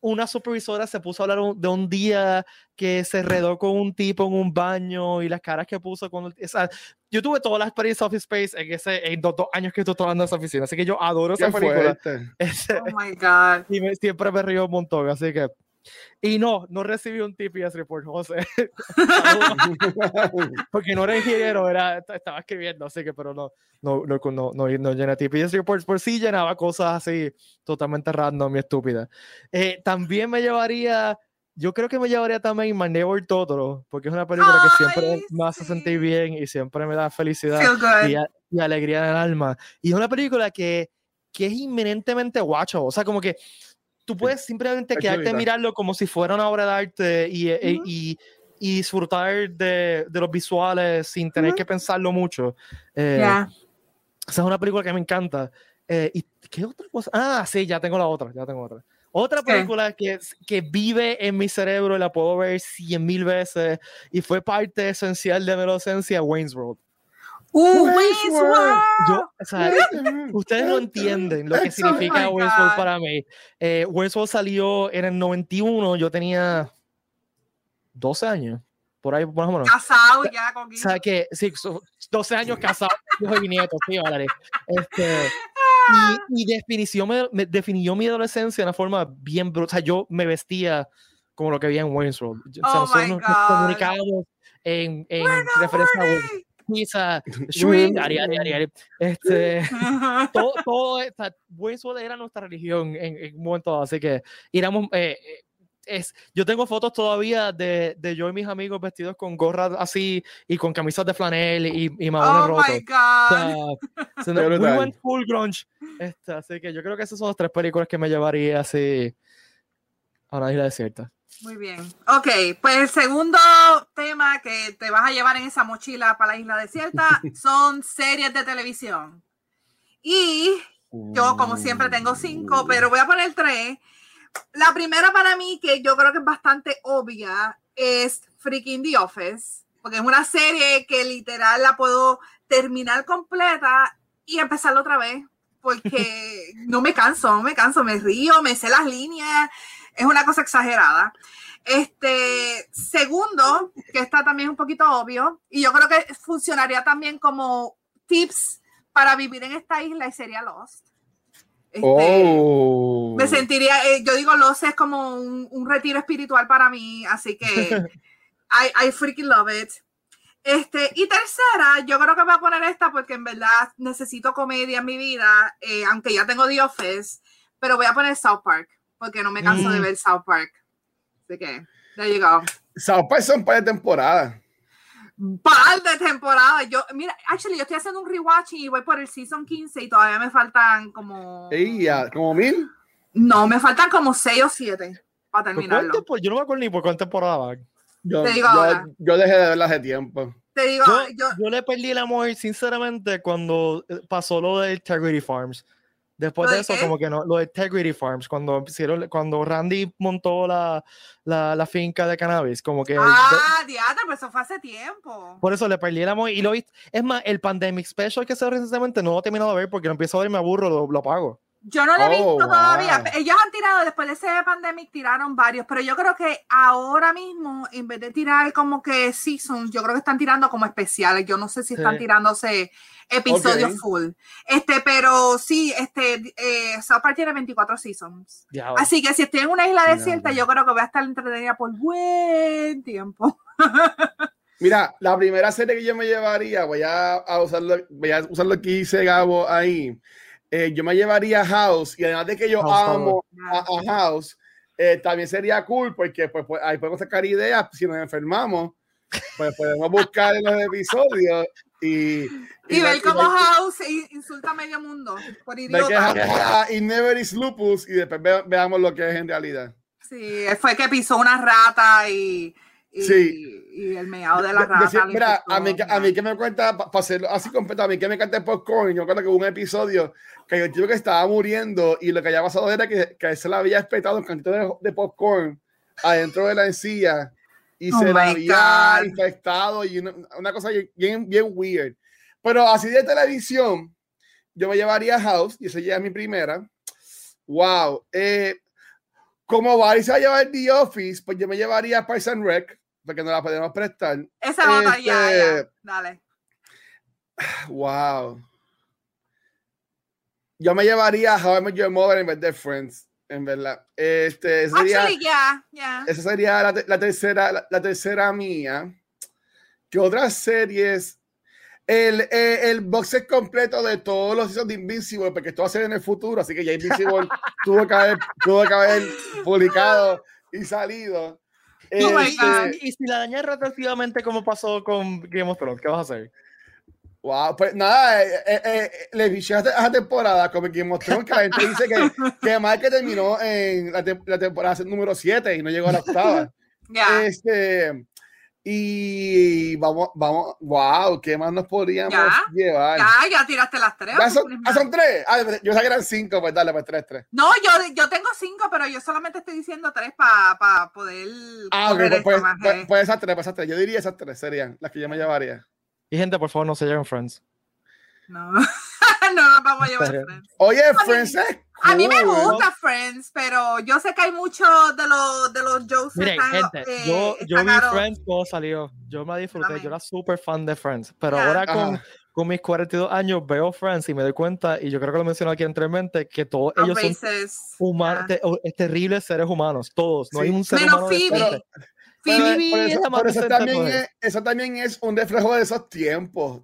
una supervisora se puso a hablar de un día que se redó con un tipo en un baño y las caras que puso con o sea, yo tuve toda la experiencia Office Space en ese en dos, dos años que estoy trabajando en esa oficina así que yo adoro esa película. oh my god. y me, siempre me río un montón así que y no, no recibí un TPS report, José. Porque no era ingeniero, era, estaba escribiendo, así que, pero no, no, no, no, no, no llena TPS reports. Por sí llenaba cosas así totalmente random y estúpidas. Eh, también me llevaría, yo creo que me llevaría también My Neighbor Totoro, porque es una película que siempre me hace sentir bien y siempre me da felicidad y, y, alegría en el alma. Y es una película que, que es inminentemente guacho, o sea, como que tú puedes simplemente quedarte a mirarlo como si fuera una obra de arte y, e, y, y, disfrutar de, de, los visuales sin tener que pensarlo mucho. Eh, Esa es una película que me encanta. Eh, ¿Y qué otra cosa? Ah, sí, ya tengo la otra, ya tengo otra. Otra película que, que vive en mi cerebro y la puedo ver cien mil veces y fue parte esencial de mi adolescencia, Wayne's World. Uh, Wayne's World. o sea, ustedes no entienden lo que significa oh Wayne's World para mí. Eh, Wayne's World salió en el 91, yo tenía 12 años, por ahí más o menos. Casado ya con O sea, que sí, 12 años casado, hijo y nieto, sí, vale. Este, y, y definió, me, me, definió mi adolescencia de una forma bien brutal. O sea, yo me vestía como lo que había en Wayne's World. O sea, oh nosotros nos, nos, comunicábamos en, en referencia a Wayne's pizza, swing, ari, ari, ari, este, todo, todo esta, era nuestra religión en, en, un momento, así que íbamos, eh, eh, es, yo tengo fotos todavía de, de, yo y mis amigos vestidos con gorras así y con camisas de flanel y, y maones oh rotos. My God. O sea, we went full grunge. Este, así que yo creo que esas son las tres películas que me llevaría así a una isla desierta. Muy bien. Ok, pues el segundo tema que te vas a llevar en esa mochila para la isla desierta son series de televisión. Y yo, como siempre, tengo cinco, pero voy a poner tres. La primera para mí, que yo creo que es bastante obvia, es Freaking The Office, porque es una serie que literal la puedo terminar completa y empezarla otra vez, porque no me canso, no me canso, me río, me sé las líneas es una cosa exagerada. Este, segundo, que está también un poquito obvio, y yo creo que funcionaría también como tips para vivir en esta isla y sería Lost. Este, oh. Me sentiría, eh, yo digo Lost es como un, un, retiro espiritual para mí, así que I, I freaking love it. Este, y tercera, yo creo que voy a poner esta porque en verdad necesito comedia en mi vida, eh, aunque ya tengo The Office, pero voy a poner South Park porque no me canso mm. de ver South Park. Así que, there you go. South Park son par de temporadas. Par de temporadas. Yo, mira, actually, yo estoy haciendo un rewatch y voy por el season 15 y todavía me faltan como. ¿Ella? ¿Como mil? No, me faltan como 6 o 7 para terminarlo. Pues, yo no me acuerdo ni por cuánta temporada van. Yo, Te digo yo, yo, dejé de verla hace tiempo. Te digo, yo, yo, le perdí el amor, sinceramente, cuando pasó lo de Integrity Farms. Después de eso, como que no, lo de Integrity Farms, cuando hicieron, cuando Randy montó la, la, la finca de cannabis, como que. Ah, diata, pero eso fue hace tiempo. Por eso le perdí el amor y lo. Es más, el Pandemic Special que se recientemente no lo he terminado de ver porque lo empiezo a ver y me aburro, lo, lo apago. Yo no lo he visto oh, todavía. Ellos han tirado, después de ese pandemic, tiraron varios, pero yo creo que ahora mismo, en vez de tirar como que seasons, yo creo que están tirando como especiales. Yo no sé si están tirándose episodios full. Este, pero sí, este, eh, South Park tiene 24 seasons. Así que si estoy en una isla desierta, yo creo que voy a estar entretenida por buen tiempo. Mira, la primera serie que yo me llevaría, voy a, a usarlo, voy a usar lo que dice Gabo ahí eh, yo me llevaría a House y además de que yo amo a, House, eh, también sería cool porque pues, pues, ahí podemos sacar ideas si nos enfermamos, pues podemos buscar en los episodios y, y, ver cómo House insulta a medio mundo por idiota. y never is lupus y después veamos lo que es en realidad. Sí, fue que pisó una rata y y, sí. y el meado de la rata. mira, a mí, a mí que me cuenta, para hacerlo así completo, a mí que me encanta el popcorn, yo creo que hubo un episodio que el tío que estaba muriendo y lo que había pasado era que, que se le había espetado un cantito de, de, popcorn adentro de la encilla y oh se le había infectado y una, una, cosa bien, bien weird. Pero así de televisión, yo me llevaría a House y esa ya es mi primera. Wow. Eh, como Barry se va a llevar The Office, pues yo me llevaría a Parks and Rec porque no la podemos prestar. Esa otra ya, este, Dale. Wow. Yo me llevaría a How I Met Your Mother en vez de Friends, en verdad. Este, sería, Actually, yeah, yeah. Esa sería la, la tercera, la, tercera mía. ¿Qué otras series? El, el box set completo de todos los seasons de Invincible, porque esto va a ser en el futuro, así que ya Invincible tuvo, que haber, tuvo que haber publicado y salido. Oh este, y si la dañas retroactivamente como pasó con Game of Thrones, ¿qué vas a hacer? Wow, pues nada, eh, eh, eh le dije a esta temporada como Game of Thrones que la gente dice que, que más que terminó en la, la temporada número 7 y no llegó a la octava. Este, y vamos, vamos, wow, ¿qué más nos podríamos llevar? Ya, ya tiraste las tres. ¿Ya son, ¿ah, son tres? Ah, yo sabía que eran cinco, pues dale, pues tres, tres. No, yo, yo tengo cinco, pero yo solamente estoy diciendo tres para pa poder. Ah, ok, pues, pues, pues, pues, esas tres, pues esas tres. Yo diría esas tres serían las que yo me llevaría. Y gente, por favor, no se lleven Friends. No. no vamos a llevar Friends. Oye, Friends es A mí me gusta Friends, pero yo sé que hay muchos de los, de los jokes Miren, gente, eh, yo, yo vi Friends cuando salió. Yo me disfruté. Yo era súper fan de Friends. Pero ahora con, con, mis 42 años veo Friends y me doy cuenta, y yo creo que lo mencioné aquí anteriormente, que todos ellos son humanos, terribles seres humanos. Todos. No hay un ser Menos humano. Phoebe. Pero, eso, también es, eso, también es, un reflejo de esos tiempos.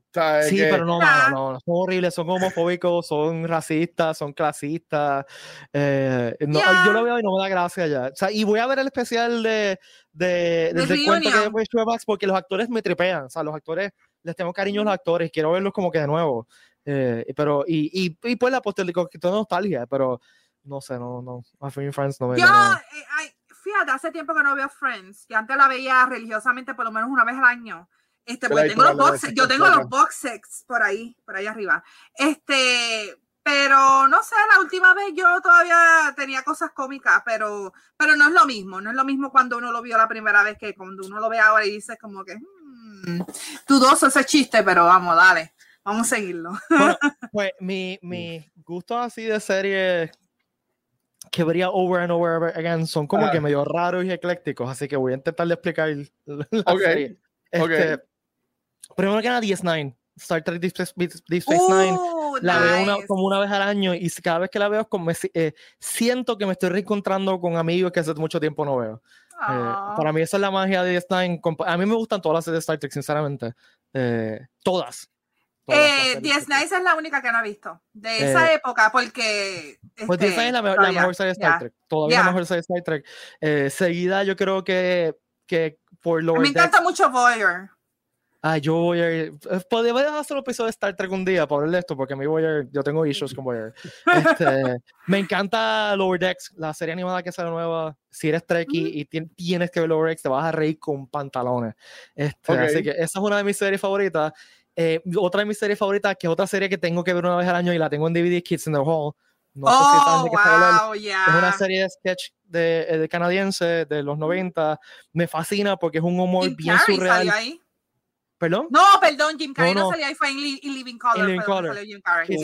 Sí, pero no, no, no, son horribles, son homofóbicos, son racistas, son clasistas. Eh, no, Yo lo veo y no me da gracia ya. O sea, y voy a ver el especial de, de, de, de cuento que Max porque los actores me tripean. O sea, los actores, les tengo cariño a los actores, quiero verlos como que de nuevo. Eh, pero, y, y, y pues la posterior, que toda nostalgia, pero no sé, no, no. A Friends no me. Yo, eh, fíjate, hace tiempo que no veo Friends, que antes la veía religiosamente por lo menos una vez al año. Este, pues tengo los boxes, yo tengo los boxes por ahí, por ahí arriba. Este, pero no sé, la última vez yo todavía tenía cosas cómicas, pero, pero no es lo mismo, no es lo mismo cuando uno lo vio la primera vez que cuando uno lo ve ahora y dices como que hmm, dudoso ese chiste, pero vamos, dale, vamos a seguirlo. pues mi, mi gusto así de series que vería over and over again son como que medio raros y eclécticos, así que voy a intentar de explicar la okay. Este, Primero que nada, DS9, Star Trek Deep Space, Nine, uh, la veo una, como una vez al año y cada vez que la veo como, eh, siento que me estoy reencontrando con amigos que hace mucho tiempo no veo. Eh, para mí esa es la magia de DS9. A mí me gustan todas las series de Star Trek, sinceramente. Eh, todas. Eh, Nice es la única que no he visto de esa eh, época porque pues este, es la, mejor serie de Star Trek todavía la mejor serie de Star Trek eh, seguida yo creo que que por lo me encanta mucho Voyager Ah, yo voy a ir. Eh, Podría hacer un episodio de Star Trek un día para hablar de esto, porque a mí voy a yo tengo issues con Voyager. Este, me encanta Lower Decks, la serie animada que sale nueva. Si eres Trekkie y tienes que ver Lower Decks, te vas a reír con pantalones. Este, Así que esa es una de mis series favoritas. Eh, otra de mis series favoritas, que es otra serie que tengo que ver una vez al año y la tengo en DVD, Kids in the Hall. No sé si saben de qué oh, Es una serie de sketch de, eh, de canadiense de los 90. Me fascina porque es un humor bien surreal. Ahí? ¿Perdón? No, perdón, Jim Carrey no, salía ahí, fue en, Living Color. Living Color. Jim Carrey,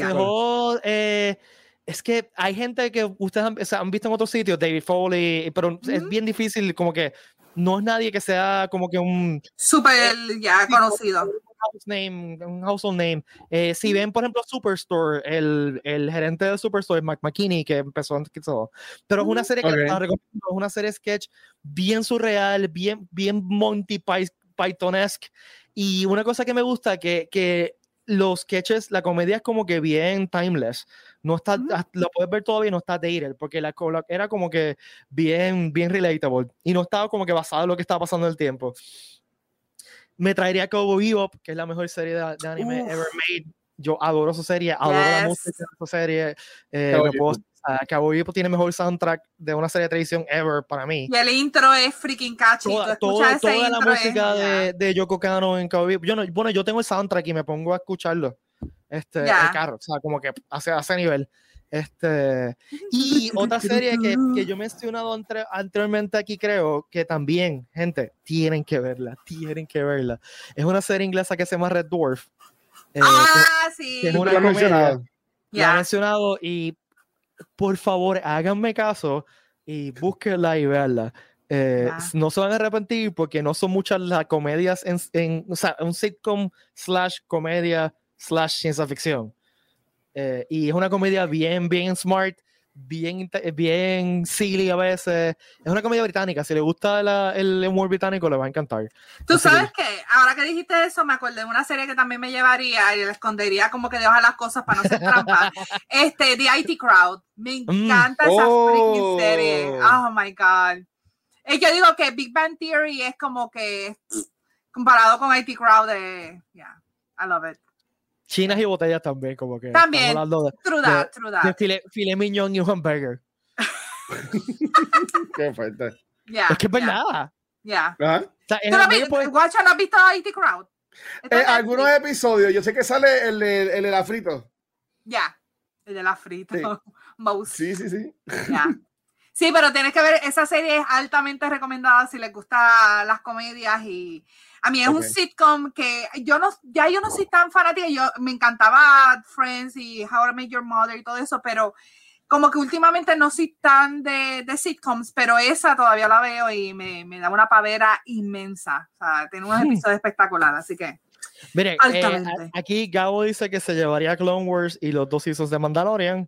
eh, es que hay gente que ustedes han, o sea, han, visto en otros sitios, David Foley, pero es bien difícil, como que no es nadie que sea como que un... Súper ya conocido. Un, name, un household name. Eh, si ven, por ejemplo, Superstore, el, el gerente de Superstore es Mark McKinney, que empezó antes que todo. Pero es una serie que recomiendo, es una serie sketch bien surreal, bien, bien Monty Python-esque y una cosa que me gusta, que, que los sketches, la comedia es como que bien timeless. No está, lo puedes ver todavía, no está dated, porque la, era como que bien, bien relatable. Y no estaba como que basado en lo que estaba pasando en el tiempo. Me traería Cowboy Bebop, que es la mejor serie de, anime ever made. Yo adoro esa serie, adoro la música de esa serie. Eh, Cabo Vivo tiene mejor soundtrack de una serie de televisión ever para mí. Y el intro es freaking catchy. Toda, toda, toda la música de, de, Yoko Kano en Cabo Vivo. Yo no, bueno, yo tengo el soundtrack y me pongo a escucharlo. Este, el carro, o sea, como que hace, ese nivel. Este, y otra serie que, que yo he mencionado entre, anteriormente aquí, creo que también, gente, tienen que verla, tienen que verla. Es una serie inglesa que se llama Red Dwarf. Eh, ah, sí. Que es una comedia. Ya. he mencionado y por favor, háganme caso y búsquenla y veanla. Eh, no se van a arrepentir porque no son muchas las comedias en, en o sea, un sitcom slash comedia slash ciencia ficción. Eh, y es una comedia bien, bien smart, bien, bien silly a veces. Es una comedia británica. Si le gusta el humor británico, le va a encantar. Tú sabes que, ahora que dijiste eso, me acordé de una serie que también me llevaría y le escondería como que debajo las cosas para no ser trampa. este, The IT Crowd. Me mm. encanta esa freaking serie. Oh. oh my God. Y yo digo que Big Bang Theory es como que comparado con IT Crowd, de, yeah, I love it chinas y botellas también, como que. También. De, true that, true that. De filet, filet mignon y un hamburger. Qué fuerte. Yeah, es que es verdad. Ya. Yeah. O sea, ¿Tú pues, Guacha, ¿no has visto IT Crowd? Eh, algunos episodios, yo sé que sale el de, el de la frito. Ya, el de la frito. Sí, sí, sí. Ya. Sí, pero tienes que ver, esa serie es altamente recomendada si les gustan las comedias y a mí es un sitcom que yo no, ya yo no soy tan fanática, yo me encantaba Friends y How I Met Your Mother y todo eso, pero como que últimamente no soy tan de, de sitcoms, pero esa todavía la veo y me, me da una pavera inmensa. O sea, tiene unos episodios espectaculares, así que. Mire, eh, aquí Gabo dice que se llevaría Clone Wars y los dos hijos de Mandalorian.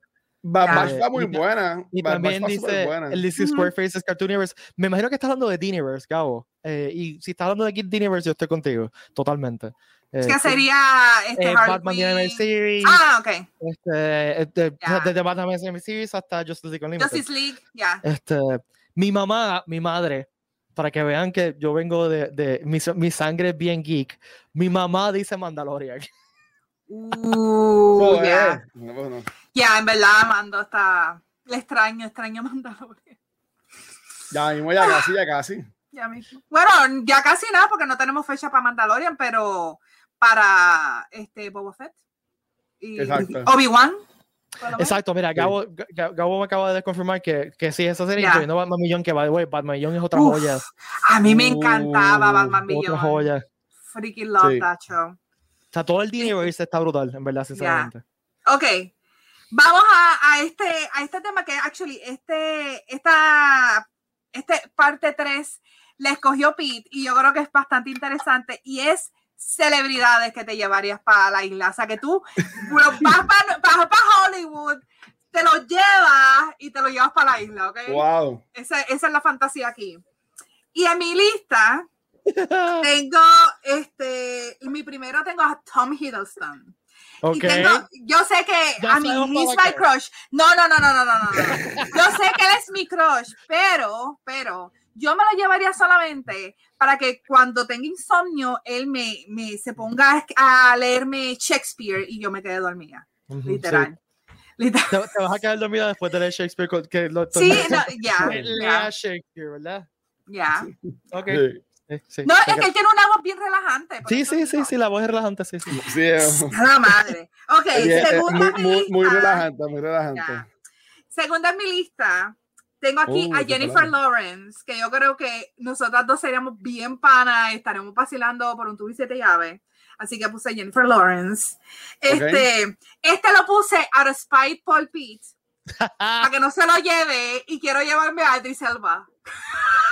Batch está muy buena. Y también dice el DC Square Faces Cartoon Universe. Me imagino que está hablando de Diniverse, Gabo. Eh, y si está hablando de Diniverse, yo estoy contigo, totalmente. Eh, que sería este eh, Batman Animated Series. Ah, ok. Este, este Desde Batman Animated Series hasta Justice League Unlimited. Justice League, ya. Este, mi mamá, mi madre, para que vean que yo vengo de, de mi, mi sangre es bien geek. Mi mamá dice Mandalorian. Uh, ya. Ya, en verdad, Mando está. Le extraño, extraño Mandalorian. Ya mismo, ya casi, ya casi. Ya mismo. Bueno, ya casi nada, porque no tenemos fecha para Mandalorian, pero para este Boba Fett. Y Obi-Wan. Exacto, mira, Gabo, Gabo, me acaba de confirmar que, que sí, esa serie, yeah. no Batman Millón, que va de Batman Millón es otra joya. A mí me encantaba Batman Millón. Otra joya. Freaking love that show sea, todo el dinero está brutal, en verdad, sinceramente. Ok. Vamos a, a, este, a este tema que, actually, este, esta, este parte 3 le escogió Pete y yo creo que es bastante interesante y es celebridades que te llevarías para la isla. O sea, que tú vas para, Hollywood, te lo llevas y te lo llevas para la isla, ¿ok? Wow. Esa, esa es la fantasía aquí. Y en mi lista tengo, este, mi primero tengo a Tom Hiddleston. Okay. yo sé que, a mí, he's my crush. No, no, no, no, no, no, no. Yo sé que él es mi crush, pero, pero, yo me lo llevaría solamente para que cuando tenga insomnio, él me, me se ponga a leerme Shakespeare y yo me quede dormida. literal. Te, vas a quedar dormida después de leer Shakespeare. Que lo, sí, ya. Lea Shakespeare, ¿verdad? Ya. Ok. Sí, no, es que él tiene una voz bien relajante. Sí, sí, sí, sí, la voz es relajante, sí, sí. sí la madre. Ok, segunda muy, muy, muy, relajante, muy relajante. Segunda en mi lista, tengo aquí a Jennifer Lawrence, que yo creo que nosotras dos seríamos bien panas, estaremos vacilando por un tubo y siete llaves. Así que puse Jennifer Lawrence. Este, este lo puse of spite Paul Pitt, para que no se lo lleve y quiero llevarme a Idris Elba.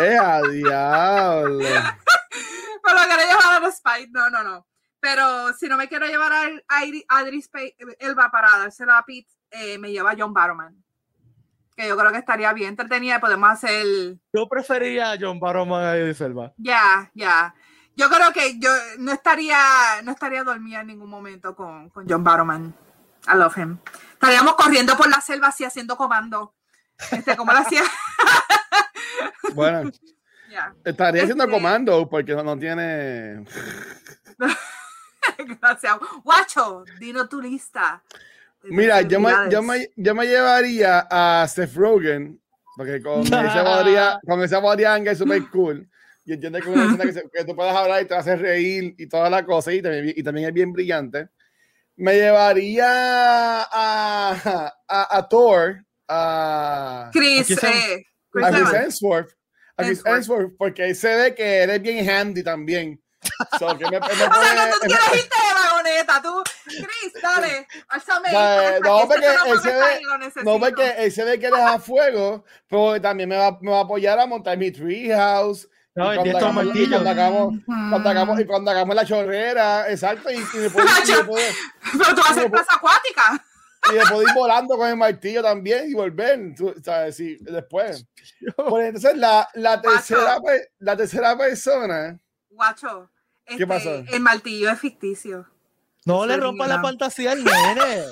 ¡Eh, a diablo! Pero lo quiero llevar a of spite, no, no, no. Pero si no me quiero llevar a, Idris Elba para dárselo a Pete, eh, me lleva a John Barrowman que yo creo que estaría bien entretenida. Podemos hacer. Yo preferiría a John Barrowman a Idris Elba. Ya, ya. Yo creo que yo no estaría, no estaría dormida en ningún momento con, con John Barrowman. I love him. Estaríamos corriendo por la selva así haciendo comando. Este, como lo hacía. bueno. Estaría haciendo este comando porque no, tiene. Gracias. Guacho, dino tu lista. Mira, yo me, yo, me, yo me, llevaría a Seth Rogen, porque con esa podría, con esa podría es súper cool. Y entiende que una escena que, que, tú puedas hablar y te hace reír y toda la cosa, y también, y también es bien brillante. Me llevaría a, a, a Thor, a Chris, a Chris Hemsworth, a Chris Hemsworth, porque se ve que eres bien handy también. So, que me, me pone, o sea, no tú quieres irte de vagoneta, tú, Chris, dale, alzame. No, porque él se ve, no, porque él se ve que eres a fuego, pero también me va, me va a apoyar a montar mi treehouse. No, y cuando, hagamos, y cuando, hagamos, cuando, hagamos, y cuando hagamos la chorrera, exacto, y, y y después, pero tú vas a hacer plaza acuática. Y después ir volando con el martillo también y volver, tú, ¿sabes? Sí, después. Pues entonces, la, la, tercera, la tercera persona. Guacho, ¿qué este, pasó? El martillo es ficticio. No le rompa la fantasía al nene.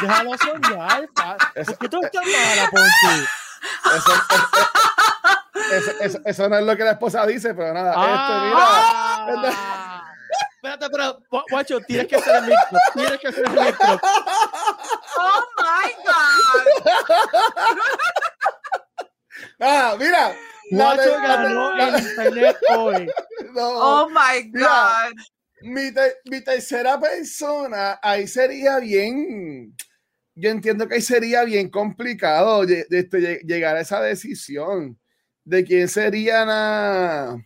Déjalo soñar. ¿Por qué tú estás mala, Ponchi? Eso, eso, eso, eso, no es lo que la esposa dice, pero nada. Ah, este, mira. Ah, espérate, pero, guacho, tienes que ser el micro. Tienes que ser el micro. Oh my God. ah, mira. Guacho ganó el internet hoy. No, oh my God. Mira, mi, te, mi tercera persona, ahí sería bien yo entiendo que ahí sería bien complicado de, de, de, este, llegar a esa decisión de quién sería la,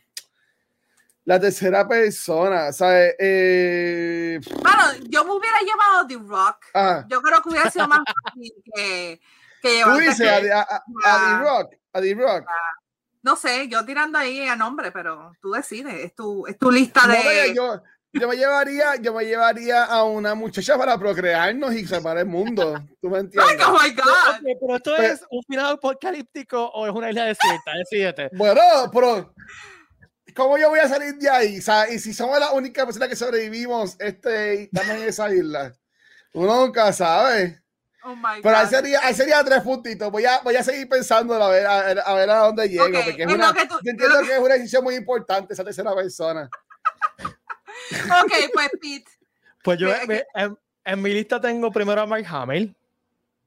la tercera persona. ¿sabes? Eh, bueno, yo me hubiera llevado The Rock. Ah. Yo creo que hubiera sido más fácil que, que Tú dices a, a, a, a, The Rock. A The Rock. No sé, yo tirando ahí a nombre, pero tú decides. Es tu, es tu lista de. yo, yo me llevaría, yo me llevaría a una muchacha para procrearnos y salvar el mundo. ¿Tú me entiendes? Oh my God. Okay, pero esto Pero- es un final apocalíptico o es una isla desierta, decídete. Bueno, pero ¿cómo yo voy a salir de ahí? O sea, y si somos la única persona que sobrevivimos, este, estamos en esa isla. Uno nunca sabe. Oh my Pero ahí God. sería, ahí sería tres puntitos. Voy a, voy a seguir pensando a ver a, ver- a ver a dónde llego. Porque es una, lo que tú- yo entiendo que- que es una decisión muy importante esa tercera persona. Ok, pues Pete. Pues yo me- en, en mi lista tengo primero a Mark Hamill.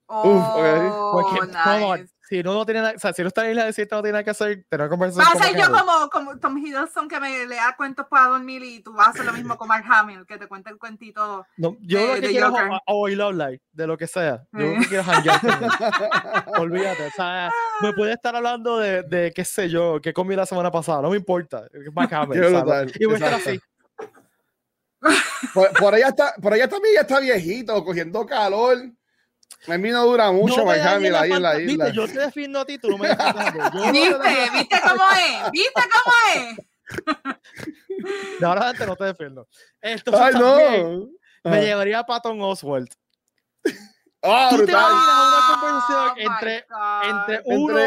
Oh, Porque como, nice. Si no, no tiene nada, o sea, si no está en la isla desierta, no tiene nada que hacer, tener Va conversación a ser yo como, como Tom Hiddleston que me lea cuentos para dormir y tú vas a hacer lo mismo con Mark Hamill, que te cuente el cuentito. No, yo de- lo que de quiero es oír hablar de lo que sea. Yo lo Eh. que quiero es. Olvídate. O sea, me puede estar hablando de, de qué sé yo, qué comí la semana pasada. No me importa. es Mark Hamill, Y voy a estar así. Por, por allá está, por allá también ya está viejito, cogiendo calor. A mí no dura mucho, No me Mike dañes Hamill la ahí en la isla. Viste, yo te defiendo a ti, tú no me ¿Viste? ¿Viste cómo es? ¿Viste cómo es? De ahora adelante no te defiendo. Esto Ay, no. me Ah. llevaría a Patton Oswald. Ah, ¿Tú te una Oh conversación my entre, entre uno,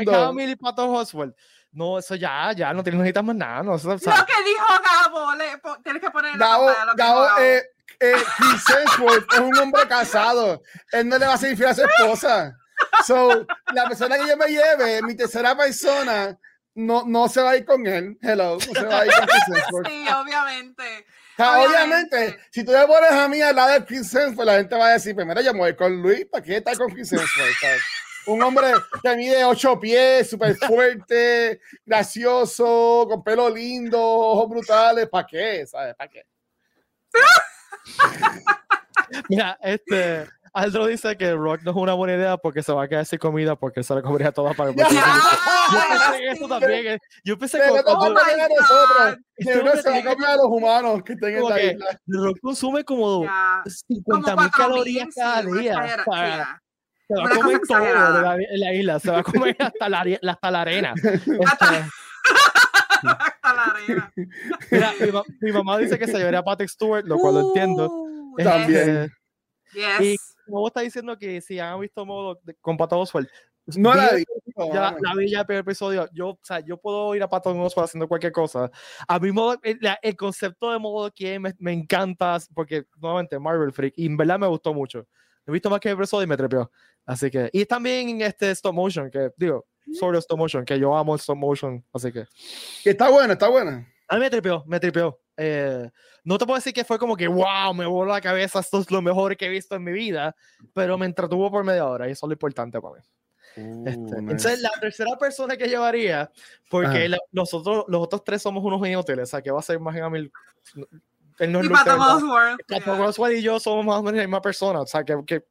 Entre. Hamill y Patton Oswald? No, eso ya, ya, no necesitas más nada. No, Lo que dijo Gabo, le, po- tienes que poner en la Gabo, pantalla lo que dijo Gabo, Gabo. eh, eh, Chris Hemsworth es un hombre casado. Él no le va a ser infiel a su esposa. So, la persona que yo me lleve, mi tercera persona, no, no se va a ir con él. Hello, no se va a ir con Chris Hemsworth. Sí, obviamente. O sea, Obviamente. obviamente, si tú le pones a mí al lado de Chris Hemsworth, la gente va a decir, primero yo me voy con Luis, ¿para qué estar con Chris Hemsworth? ¿sabes? Un hombre que mide ocho pies, súper fuerte, gracioso, con pelo lindo, ojos brutales, ¿para qué? ¿Sabes? ¿Para qué? Mira, este. Aldo dice que Rock no es una buena idea porque se va a quedar sin comida porque se la comería toda para el Ya. Yo pensé en eso también. eh. Yo pensé que nosotros, God. que uno se va a comer a los humanos que estén en la que isla. Rock consume como Ya. 50 mil calorías cada día. se va a comer todo la, en la isla. Se va a comer hasta la, hasta la arena. Hasta- Hasta la arena. mira, mi, ma- mi mamá dice que se llevaría a Patrick Stewart, lo cual lo entiendo. Uh, Este, También. Yes. Y como vos estás diciendo que si han visto modo de- con Pato Oswald, No la vi- vi. ya la vi ya el primer episodio. Yo, o sea, yo puedo ir a Pato Oswald haciendo cualquier cosa. A mí modo, el, el concepto de modo que me, me encanta porque nuevamente Marvel Freak y en verdad me gustó mucho. He visto más que el episodio y me trepeó. Así que y también este stop motion que digo, sort of stop motion que yo amo el stop motion, así que está buena, está buena. a mí me tripeó, me tripeó. Eh, no te puedo decir que fue como que, wow, me voló la cabeza, esto es lo mejor que he visto en mi vida, pero me entretuvo por media hora y eso es lo importante para mí. Este, Uh, entonces, la tercera persona que llevaría, porque la- los, otros, los otros tres somos unos inútiles, o sea, que va a ser más en mil. Él no Y Evans. Oswald. Oswald y yo somos más o menos la misma persona, o sea, que, que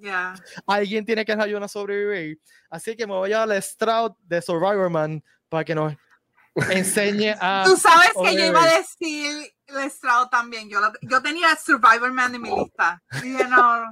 Yeah. alguien tiene que ayudar a sobrevivir. Así que me voy a llevar a Stroud de Survivor Man para que nos enseñe a. Tú sabes que yo iba a decir Lestrado también. Yo, lo- yo tenía Survivor Man en mi lista. Dije, no,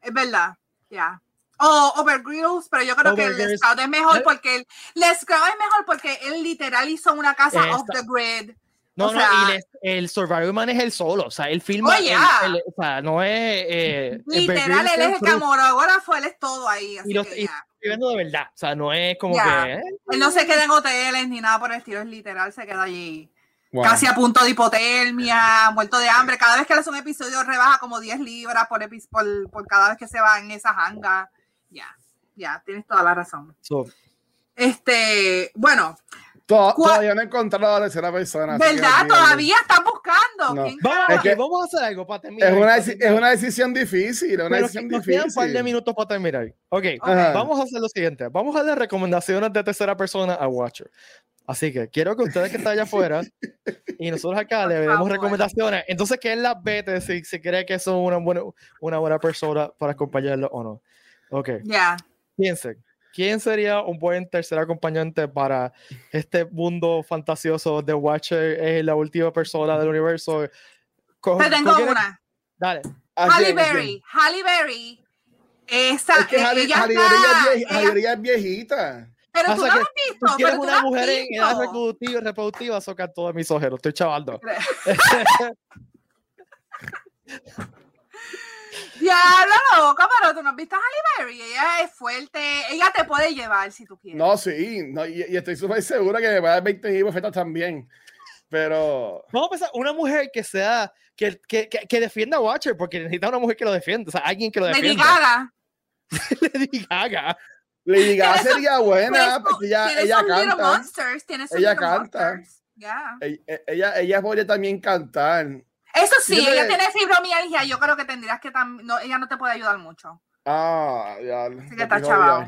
es verdad. Ya. O Over Grills, pero yo creo que Overgrills. Lestrado es mejor porque el Lestrado es mejor porque él literal hizo una casa off Esta- the grid. No, O no, sea- y les- el Survivor Man es el solo, o sea, él filma. Oh, el- yeah. el- o sea, no es. Eh, el Literal, él es el camarógrafo, él es todo ahí. Así Y los- que y- ya. viviendo de verdad, o sea, no es como Ya. que. eh, Él no se queda en hoteles ni nada por el estilo, es literal, se queda allí. Wow. Casi a punto de hipotermia, muerto de hambre. Cada vez que le hace un episodio rebaja como 10 libras por, epi- por, por cada vez que se va en esa hanga. Ya, ya, tienes toda la razón. so, Este, bueno, To- ¿Cuál- Todavía no he encontrado a la tercera persona. ¿verdad? Todavía están buscando. No. ¿Quién Vamos? Es que- vamos a hacer algo para terminar. Es una, es una decisión difícil, una Pero decisión nos quedan un par de difícil. minutos para terminar. Ok, Ajá. vamos a hacer lo siguiente. Vamos a dar recomendaciones de tercera persona a Watcher. Así que quiero que ustedes que están allá afuera y nosotros acá le demos recomendaciones. Entonces, que él las vete si, si cree que son una buena, una buena persona para acompañarlo o no. Ok, Ya. piensen. ¿Quién sería un buen tercer acompañante para este mundo fantasioso de Watcher? Es la última persona del universo. Co- Te tengo ¿con quién- una. Dale. ¿A Halle. Berry. Halle Berry. Esa, Es que eh, Halle ella Halle está- Berry es ella- Halle Berry ya es viejita. pero tú Pasa no que lo has Tú visto. quieres pero tú una no mujer en edad visto. reproductiva, reproductiva, soca todos mis ojeros. Estoy chavando. Ya, la loca, pero tú no has visto a Halle Berry. Ella es fuerte. Ella te puede llevar si tú quieres. No, sí, no, y, y estoy súper segura que me va a dar 20 mil bofetas también. Pero Vamos a pensar, una mujer que sea, que, que, que, que defienda a Watcher, porque necesita una mujer que lo defienda, o sea, alguien que lo Lady defienda. Gaga. Lady Gaga. Lady Gaga sería buena porque ella, ella canta. Monsters. Ella canta. Monsters. Ya. Ella, ella, ella podría también cantar. Eso sí, Yo ella que- tiene fibromialgia. Yo creo que tendrías que también. No, ella no te puede ayudar mucho. Ah, ya. Así que está jodido.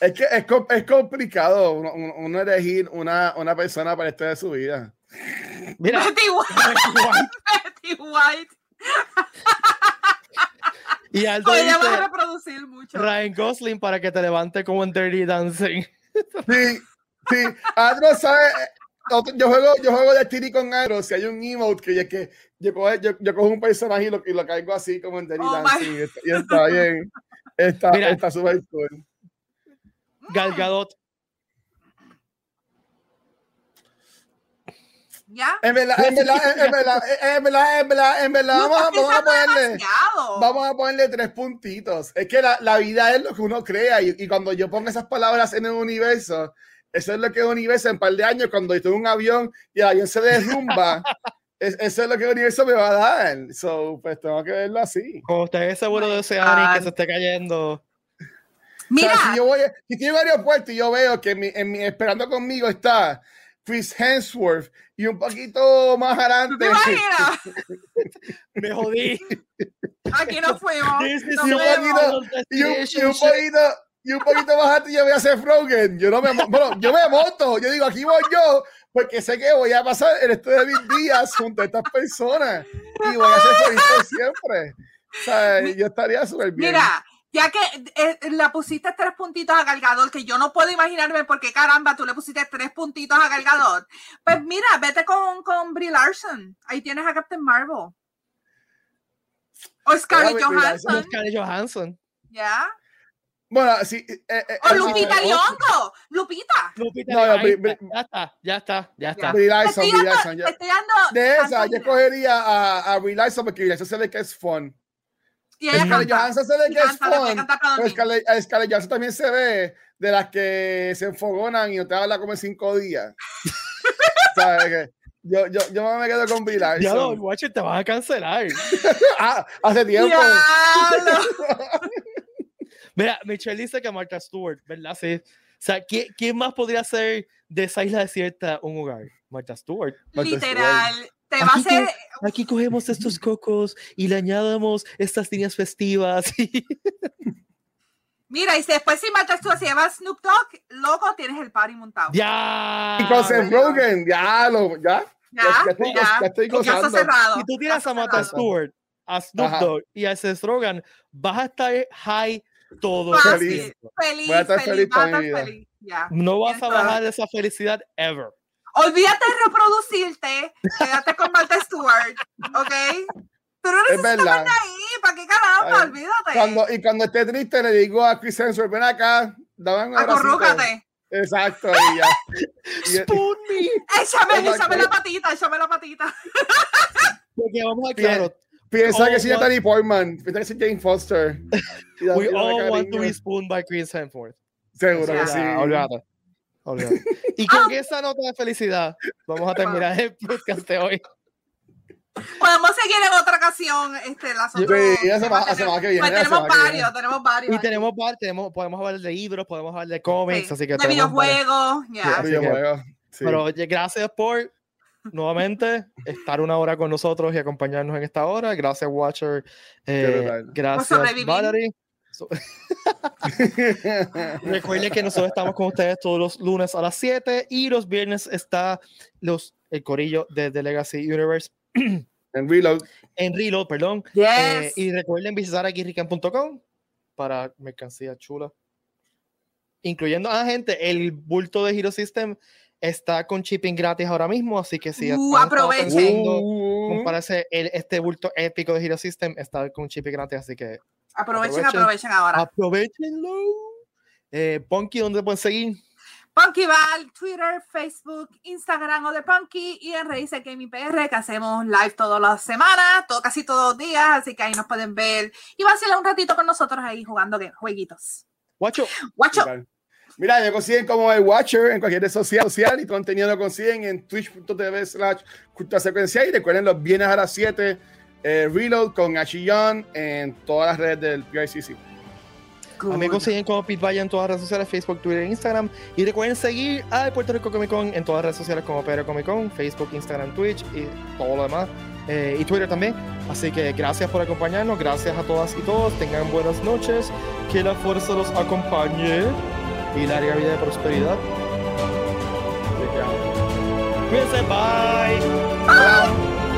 Es que es, es complicado uno, elegir una, una persona para esto de su vida. Mira, Betty White. Betty White. y Aldo Ella va a dice reproducir mucho. Ryan Gosling para que te levante como en Dirty Dancing. Sí, sí. Adro sabe. Otro- Yo juego, yo juego de Tiri con Adro. Si hay un emote que, que yo, cojo, yo, yo cojo un personaje y lo, y lo caigo así como en Dirty Oh Dancing. Y está, y está bien. Está Mira. está súper cool. Gal Gadot. ¿Ya? En verdad, en verdad, en verdad, en verdad, en verdad, en verdad, vamos, a- vamos a ponerle. demasiado. Vamos a ponerle tres puntitos. Es que la, la vida es lo que uno crea y, y cuando yo pongo esas palabras en el universo, eso es lo que es el universo en un par de años, cuando estoy en un avión y el avión se derrumba, eso es lo que el universo me va a dar. So, pues tengo que verlo así. Como usted es seguro de ese Ani que se esté cayendo. Mira. si yo voy, si tiene varios puertos y yo veo que en mi, esperando conmigo está Chris Hemsworth y un poquito más adelante. me jodí. Aquí no fuimos. y, un poquito, y, un, poquito, y un poquito más alto yo voy a hacer Frogen. Yo no me bueno, yo me monto. Yo digo, aquí voy yo, porque sé que voy a pasar el resto de mis días junto a estas personas y voy a ser feliz siempre. O sea, yo estaría súper bien. Mira, ya que eh, la pusiste tres puntitos a Galgador, que yo no puedo imaginarme por qué caramba tú le pusiste tres puntitos a Galgador. Pues mira, vete con, con Brie Larson. Ahí tienes a Captain Marvel. O Scarlett Johansson. Scarlett Johansson. Ya. Bueno, sí. Eh, eh, o Lupita Nyong'o. Lupita. Lupita. No, ya está, ya está, ya está. Brie Larson, Brie Larson. De esa, yo escogería a, a Brie Larson porque Brie Larson se ve que es fun. Y Scarlett Johansson se ve que es fun. Pero Scarlett, Scarlett Johansson también se ve de las que se enfogonan y no te habla como en cinco días. ¿Sabes qué? Yo, yo, yo me quedo con Larson. Ya, no, Watch te vas a cancelar. ah, hace tiempo. Mira, Michelle dice que Martha Stewart, ¿verdad? Sí. O sea, ¿quién, ¿quién, más podría ser de esa isla desierta un hogar? Martha Stewart. Literal. Te va a hacer... aquí cogemos estos cocos y le añadamos estas líneas festivas. Mira, y después si Martha Stewart se llama Snoop Dogg, loco, tienes el party montado. Ya. Y con Seth Rogen, ya, lo, ya. Ya, ya, estoy, ya, ya estoy gozando. cerrado. Si tú tienes a Martha Stewart, a Snoop Dogg y a Seth Rogen, vas a estar high todo feliz. Feliz, Voy a estar feliz, feliz, feliz. No vas a bajar de esa felicidad ever. Olvídate de reproducirte, quédate con Martha Stewart, ¿ok? Pero no necesitas estar ahí, ¿para qué caramba? Olvídate. Cuando, y cuando esté triste le digo a Chris Hemsworth, ven acá, dame un Acorrúcate. Exacto, y ya. Spoon me. Échame, échame la patita, échame la patita. Porque vamos a claro, Piensa que si es Natalie Portman, piensa que es Jane Foster. We all want to be spooned by Chris Hemsworth. Seguro que sí. Olvídate. Olvídate. Y con ah. esa nota de felicidad, vamos a terminar el podcast de hoy. Podemos seguir en otra ocasión este, las otras. Sí, que viene. Pues tenemos varios, tenemos varios. Y tenemos, tenemos, podemos hablar de libros, podemos hablar de cómics, así que. De videojuegos, ya. videojuegos. Pero gracias por nuevamente estar una hora con nosotros y acompañarnos en esta hora. Gracias, Watcher. Eh, gracias, Valerie. Recuerden que nosotros estamos con ustedes todos los lunes a las 7 y los viernes está los, el corillo de The Legacy Universe. En Reload. En Reload, perdón. Eh, y recuerden visitar aquí rican.com para mercancía chula. Incluyendo a gente, el bulto de Hero System está con shipping gratis ahora mismo, así que si uh, aprovechen. Uh. parece el, este bulto épico de Hero System está con shipping gratis, así que aprovechen, aprovechen, ahora. Aprovechenlo. Eh, Punky, ¿dónde pueden seguir? Punky Val, Twitter, Facebook, Instagram o de Punky y en Raíces Gaming PR que hacemos live todas las semanas, todo, casi todos los días, así que ahí nos pueden ver y va a ser un ratito con nosotros ahí jugando jueguitos. Guacho. Guacho. Mira, me consiguen como el Watcher en cualquier red social, social y contenido lo consiguen en twitch.tv slash cultura secuencial y recuerden los viernes a las 7 eh, Reload con Achillon en todas las redes del PICC. A mí me consiguen como Pete Valle en todas las redes sociales, Facebook, Twitter, Instagram. Y recuerden seguir a Puerto Rico Comic Con en todas las redes sociales como Pedro Comic Con, Facebook, Instagram, Twitch y todo lo demás. Eh, y Twitter también. Así que gracias por acompañarnos, gracias a todas y todos. Tengan buenas noches, que la fuerza los acompañe y larga vida de prosperidad. Cuídense, bye. bye.